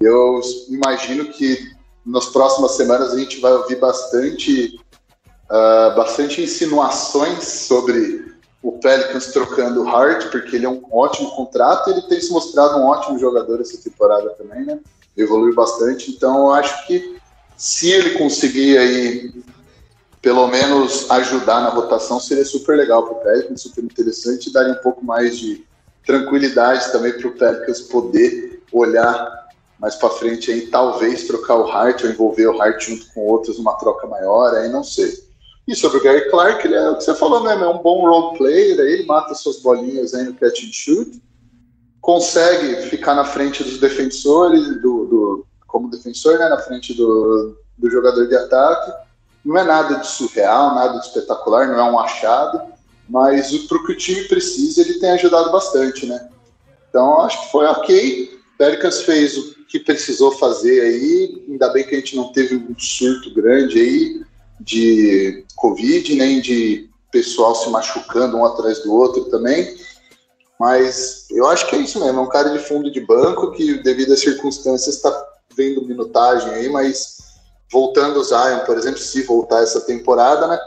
Eu imagino que nas próximas semanas a gente vai ouvir bastante, uh, bastante insinuações sobre o Pelicans trocando o Hart, porque ele é um ótimo contrato e ele tem se mostrado um ótimo jogador essa temporada também, né? evoluiu bastante. Então, eu acho que se ele conseguir aí, pelo menos ajudar na rotação, seria super legal para o Pelicans, super interessante e daria um pouco mais de tranquilidade também para o Pelicans poder olhar mais para frente aí, talvez trocar o Hart ou envolver o Hart junto com outros numa troca maior, aí não sei. E sobre o Gary Clark, ele é o que você falou mesmo, é um bom role player, aí ele mata suas bolinhas aí no catch and shoot, consegue ficar na frente dos defensores, do, do como defensor, né, na frente do, do jogador de ataque. Não é nada de surreal, nada de espetacular, não é um achado, mas para o que o time precisa, ele tem ajudado bastante, né? Então, acho que foi ok. Pelicans fez o que precisou fazer aí, ainda bem que a gente não teve um surto grande aí de Covid, nem de pessoal se machucando um atrás do outro também. Mas eu acho que é isso mesmo, é um cara de fundo de banco que, devido às circunstâncias, está vendo minutagem aí, mas voltando o Zion, por exemplo, se voltar essa temporada, né?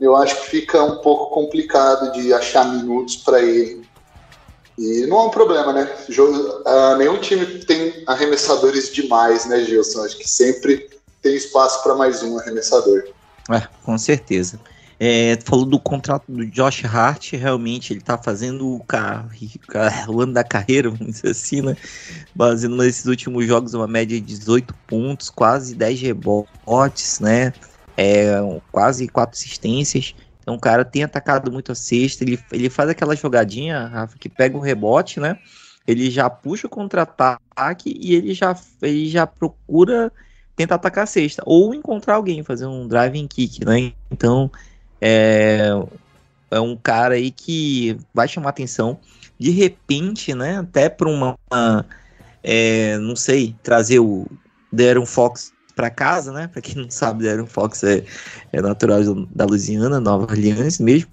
Eu acho que fica um pouco complicado de achar minutos para ele. E não é um problema, né? Uh, nenhum time tem arremessadores demais, né, Gilson? Acho que sempre tem espaço para mais um arremessador. É, com certeza. É, falou do contrato do Josh Hart, realmente ele tá fazendo o, car o ano da carreira, vamos dizer assim, né? Baseando nesses últimos jogos, uma média de 18 pontos, quase 10 rebotes, né? É, quase 4 assistências. Então o cara tem atacado muito a cesta, ele, ele faz aquela jogadinha, Rafa, que pega o rebote, né? Ele já puxa o contra-ataque e ele já, ele já procura tentar atacar a cesta. Ou encontrar alguém, fazer um driving kick, né? Então é, é um cara aí que vai chamar atenção. De repente, né? Até para uma, uma é, não sei, trazer o Darren Fox para casa, né? Para quem não sabe, Darren Fox é, é natural da Louisiana, Nova Orleans mesmo.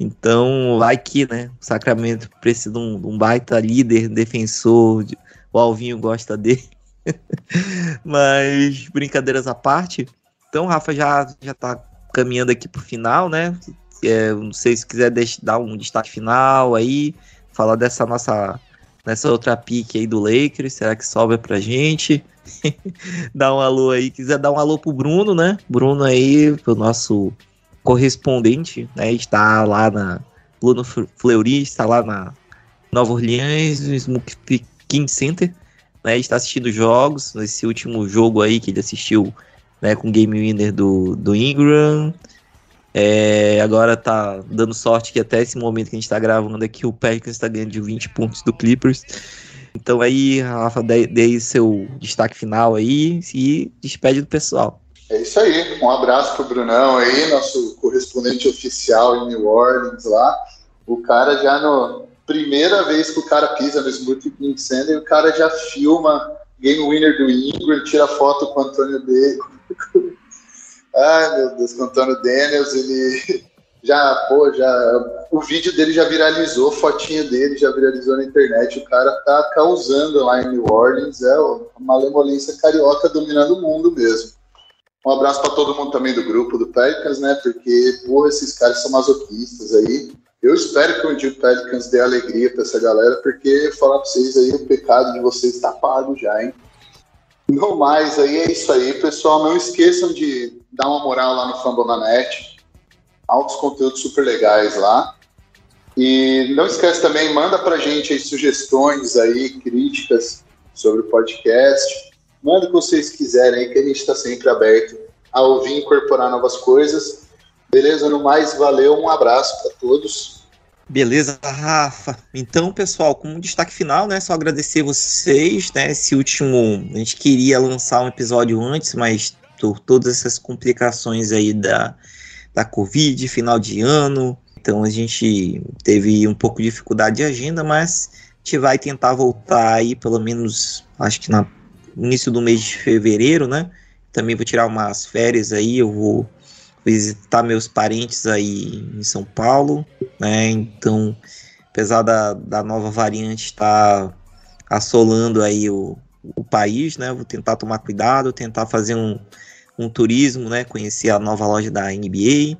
Então, vai que, né? O Sacramento precisa de um, de um baita líder, defensor. De, o Alvinho gosta dele. Mas, brincadeiras à parte. Então, o Rafa já, já tá caminhando aqui pro final, né? É, não sei se quiser deixar, dar um destaque final aí, falar dessa nossa nessa outra pique aí do Lakers, será que sobra pra gente? dá um alô aí, quiser dar um alô pro Bruno, né? Bruno aí, o nosso correspondente, né? Está lá na Bruno Fleury, está lá na Nova Orleans, no Smoke King Center, né? Está assistindo jogos, nesse último jogo aí que ele assistiu né, com o game winner do, do Ingram. É, agora tá dando sorte que até esse momento que a gente tá gravando aqui, o Pelicans está ganhando de 20 pontos do Clippers. Então aí, Rafa, dê, seu destaque final aí e despede do pessoal. É isso aí, um abraço pro Brunão aí, nosso correspondente oficial em New Orleans lá. O cara já no primeira vez que o cara pisa no Smoothie King Center, o cara já filma game winner do Ingram, tira foto com o Antônio dele, Ai, meu Deus, com o Antônio Daniels, ele já, pô, já. O vídeo dele já viralizou, fotinho dele já viralizou na internet. O cara tá causando lá em New Orleans, é uma malemolência carioca dominando o mundo mesmo. Um abraço para todo mundo também do grupo do Pelicans, né? Porque, porra, esses caras são masoquistas aí. Eu espero que o Pelicans dê alegria para essa galera, porque falar para vocês aí, o pecado de vocês está pago já, hein? No mais, aí é isso aí, pessoal. Não esqueçam de dar uma moral lá no Fambonanet. Altos conteúdos super legais lá. E não esquece também, manda pra gente aí sugestões aí, críticas sobre o podcast. Manda o que vocês quiserem aí, que a gente está sempre aberto a ouvir e incorporar novas coisas. Beleza? No mais, valeu, um abraço para todos. Beleza, Rafa. Então, pessoal, como destaque final, né, só agradecer vocês, né, esse último, a gente queria lançar um episódio antes, mas por todas essas complicações aí da, da Covid, final de ano, então a gente teve um pouco de dificuldade de agenda, mas a gente vai tentar voltar aí, pelo menos, acho que no início do mês de fevereiro, né, também vou tirar umas férias aí, eu vou visitar meus parentes aí em São Paulo, né? Então, apesar da, da nova variante estar tá assolando aí o, o país, né? Vou tentar tomar cuidado, tentar fazer um, um turismo, né? Conhecer a nova loja da NBA.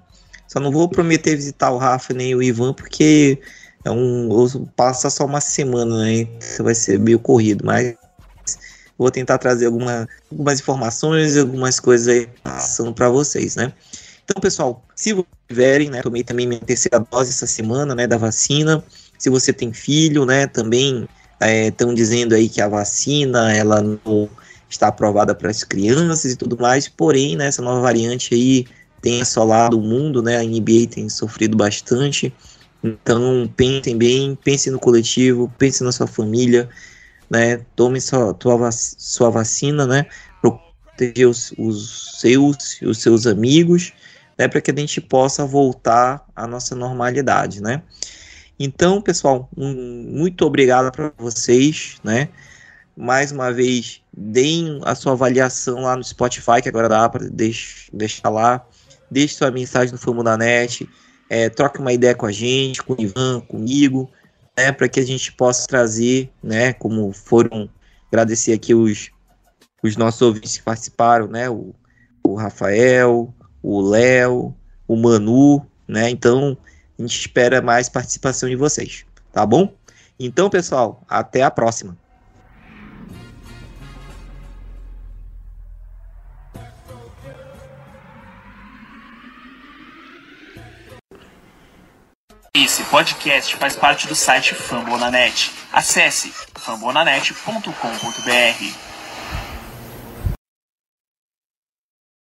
Só não vou prometer visitar o Rafa nem o Ivan, porque é um passa só uma semana, né? Então vai ser meio corrido, mas vou tentar trazer alguma, algumas informações, algumas coisas aí para vocês, né? Então, pessoal, se vocês tiverem, né, tomei também minha terceira dose essa semana, né, da vacina. Se você tem filho, né, também estão é, dizendo aí que a vacina, ela não está aprovada para as crianças e tudo mais, porém, né, essa nova variante aí tem assolado o mundo, né, a NBA tem sofrido bastante, então pensem bem, pensem no coletivo, pensem na sua família, né, tome sua, tua, sua vacina, né, proteger os, os seus os seus amigos, né, para que a gente possa voltar à nossa normalidade, né. Então, pessoal, um, muito obrigado para vocês, né, mais uma vez, deem a sua avaliação lá no Spotify, que agora dá para deixar lá, deixe sua mensagem no Famo da Net, é, troque uma ideia com a gente, com o Ivan, comigo, né, para que a gente possa trazer, né, como foram, agradecer aqui os, os nossos ouvintes que participaram, né, o, o Rafael, o Léo, o Manu, né? Então a gente espera mais participação de vocês, tá bom? Então, pessoal, até a próxima. Esse podcast faz parte do site Fambonanet. Acesse fambonanet.com.br.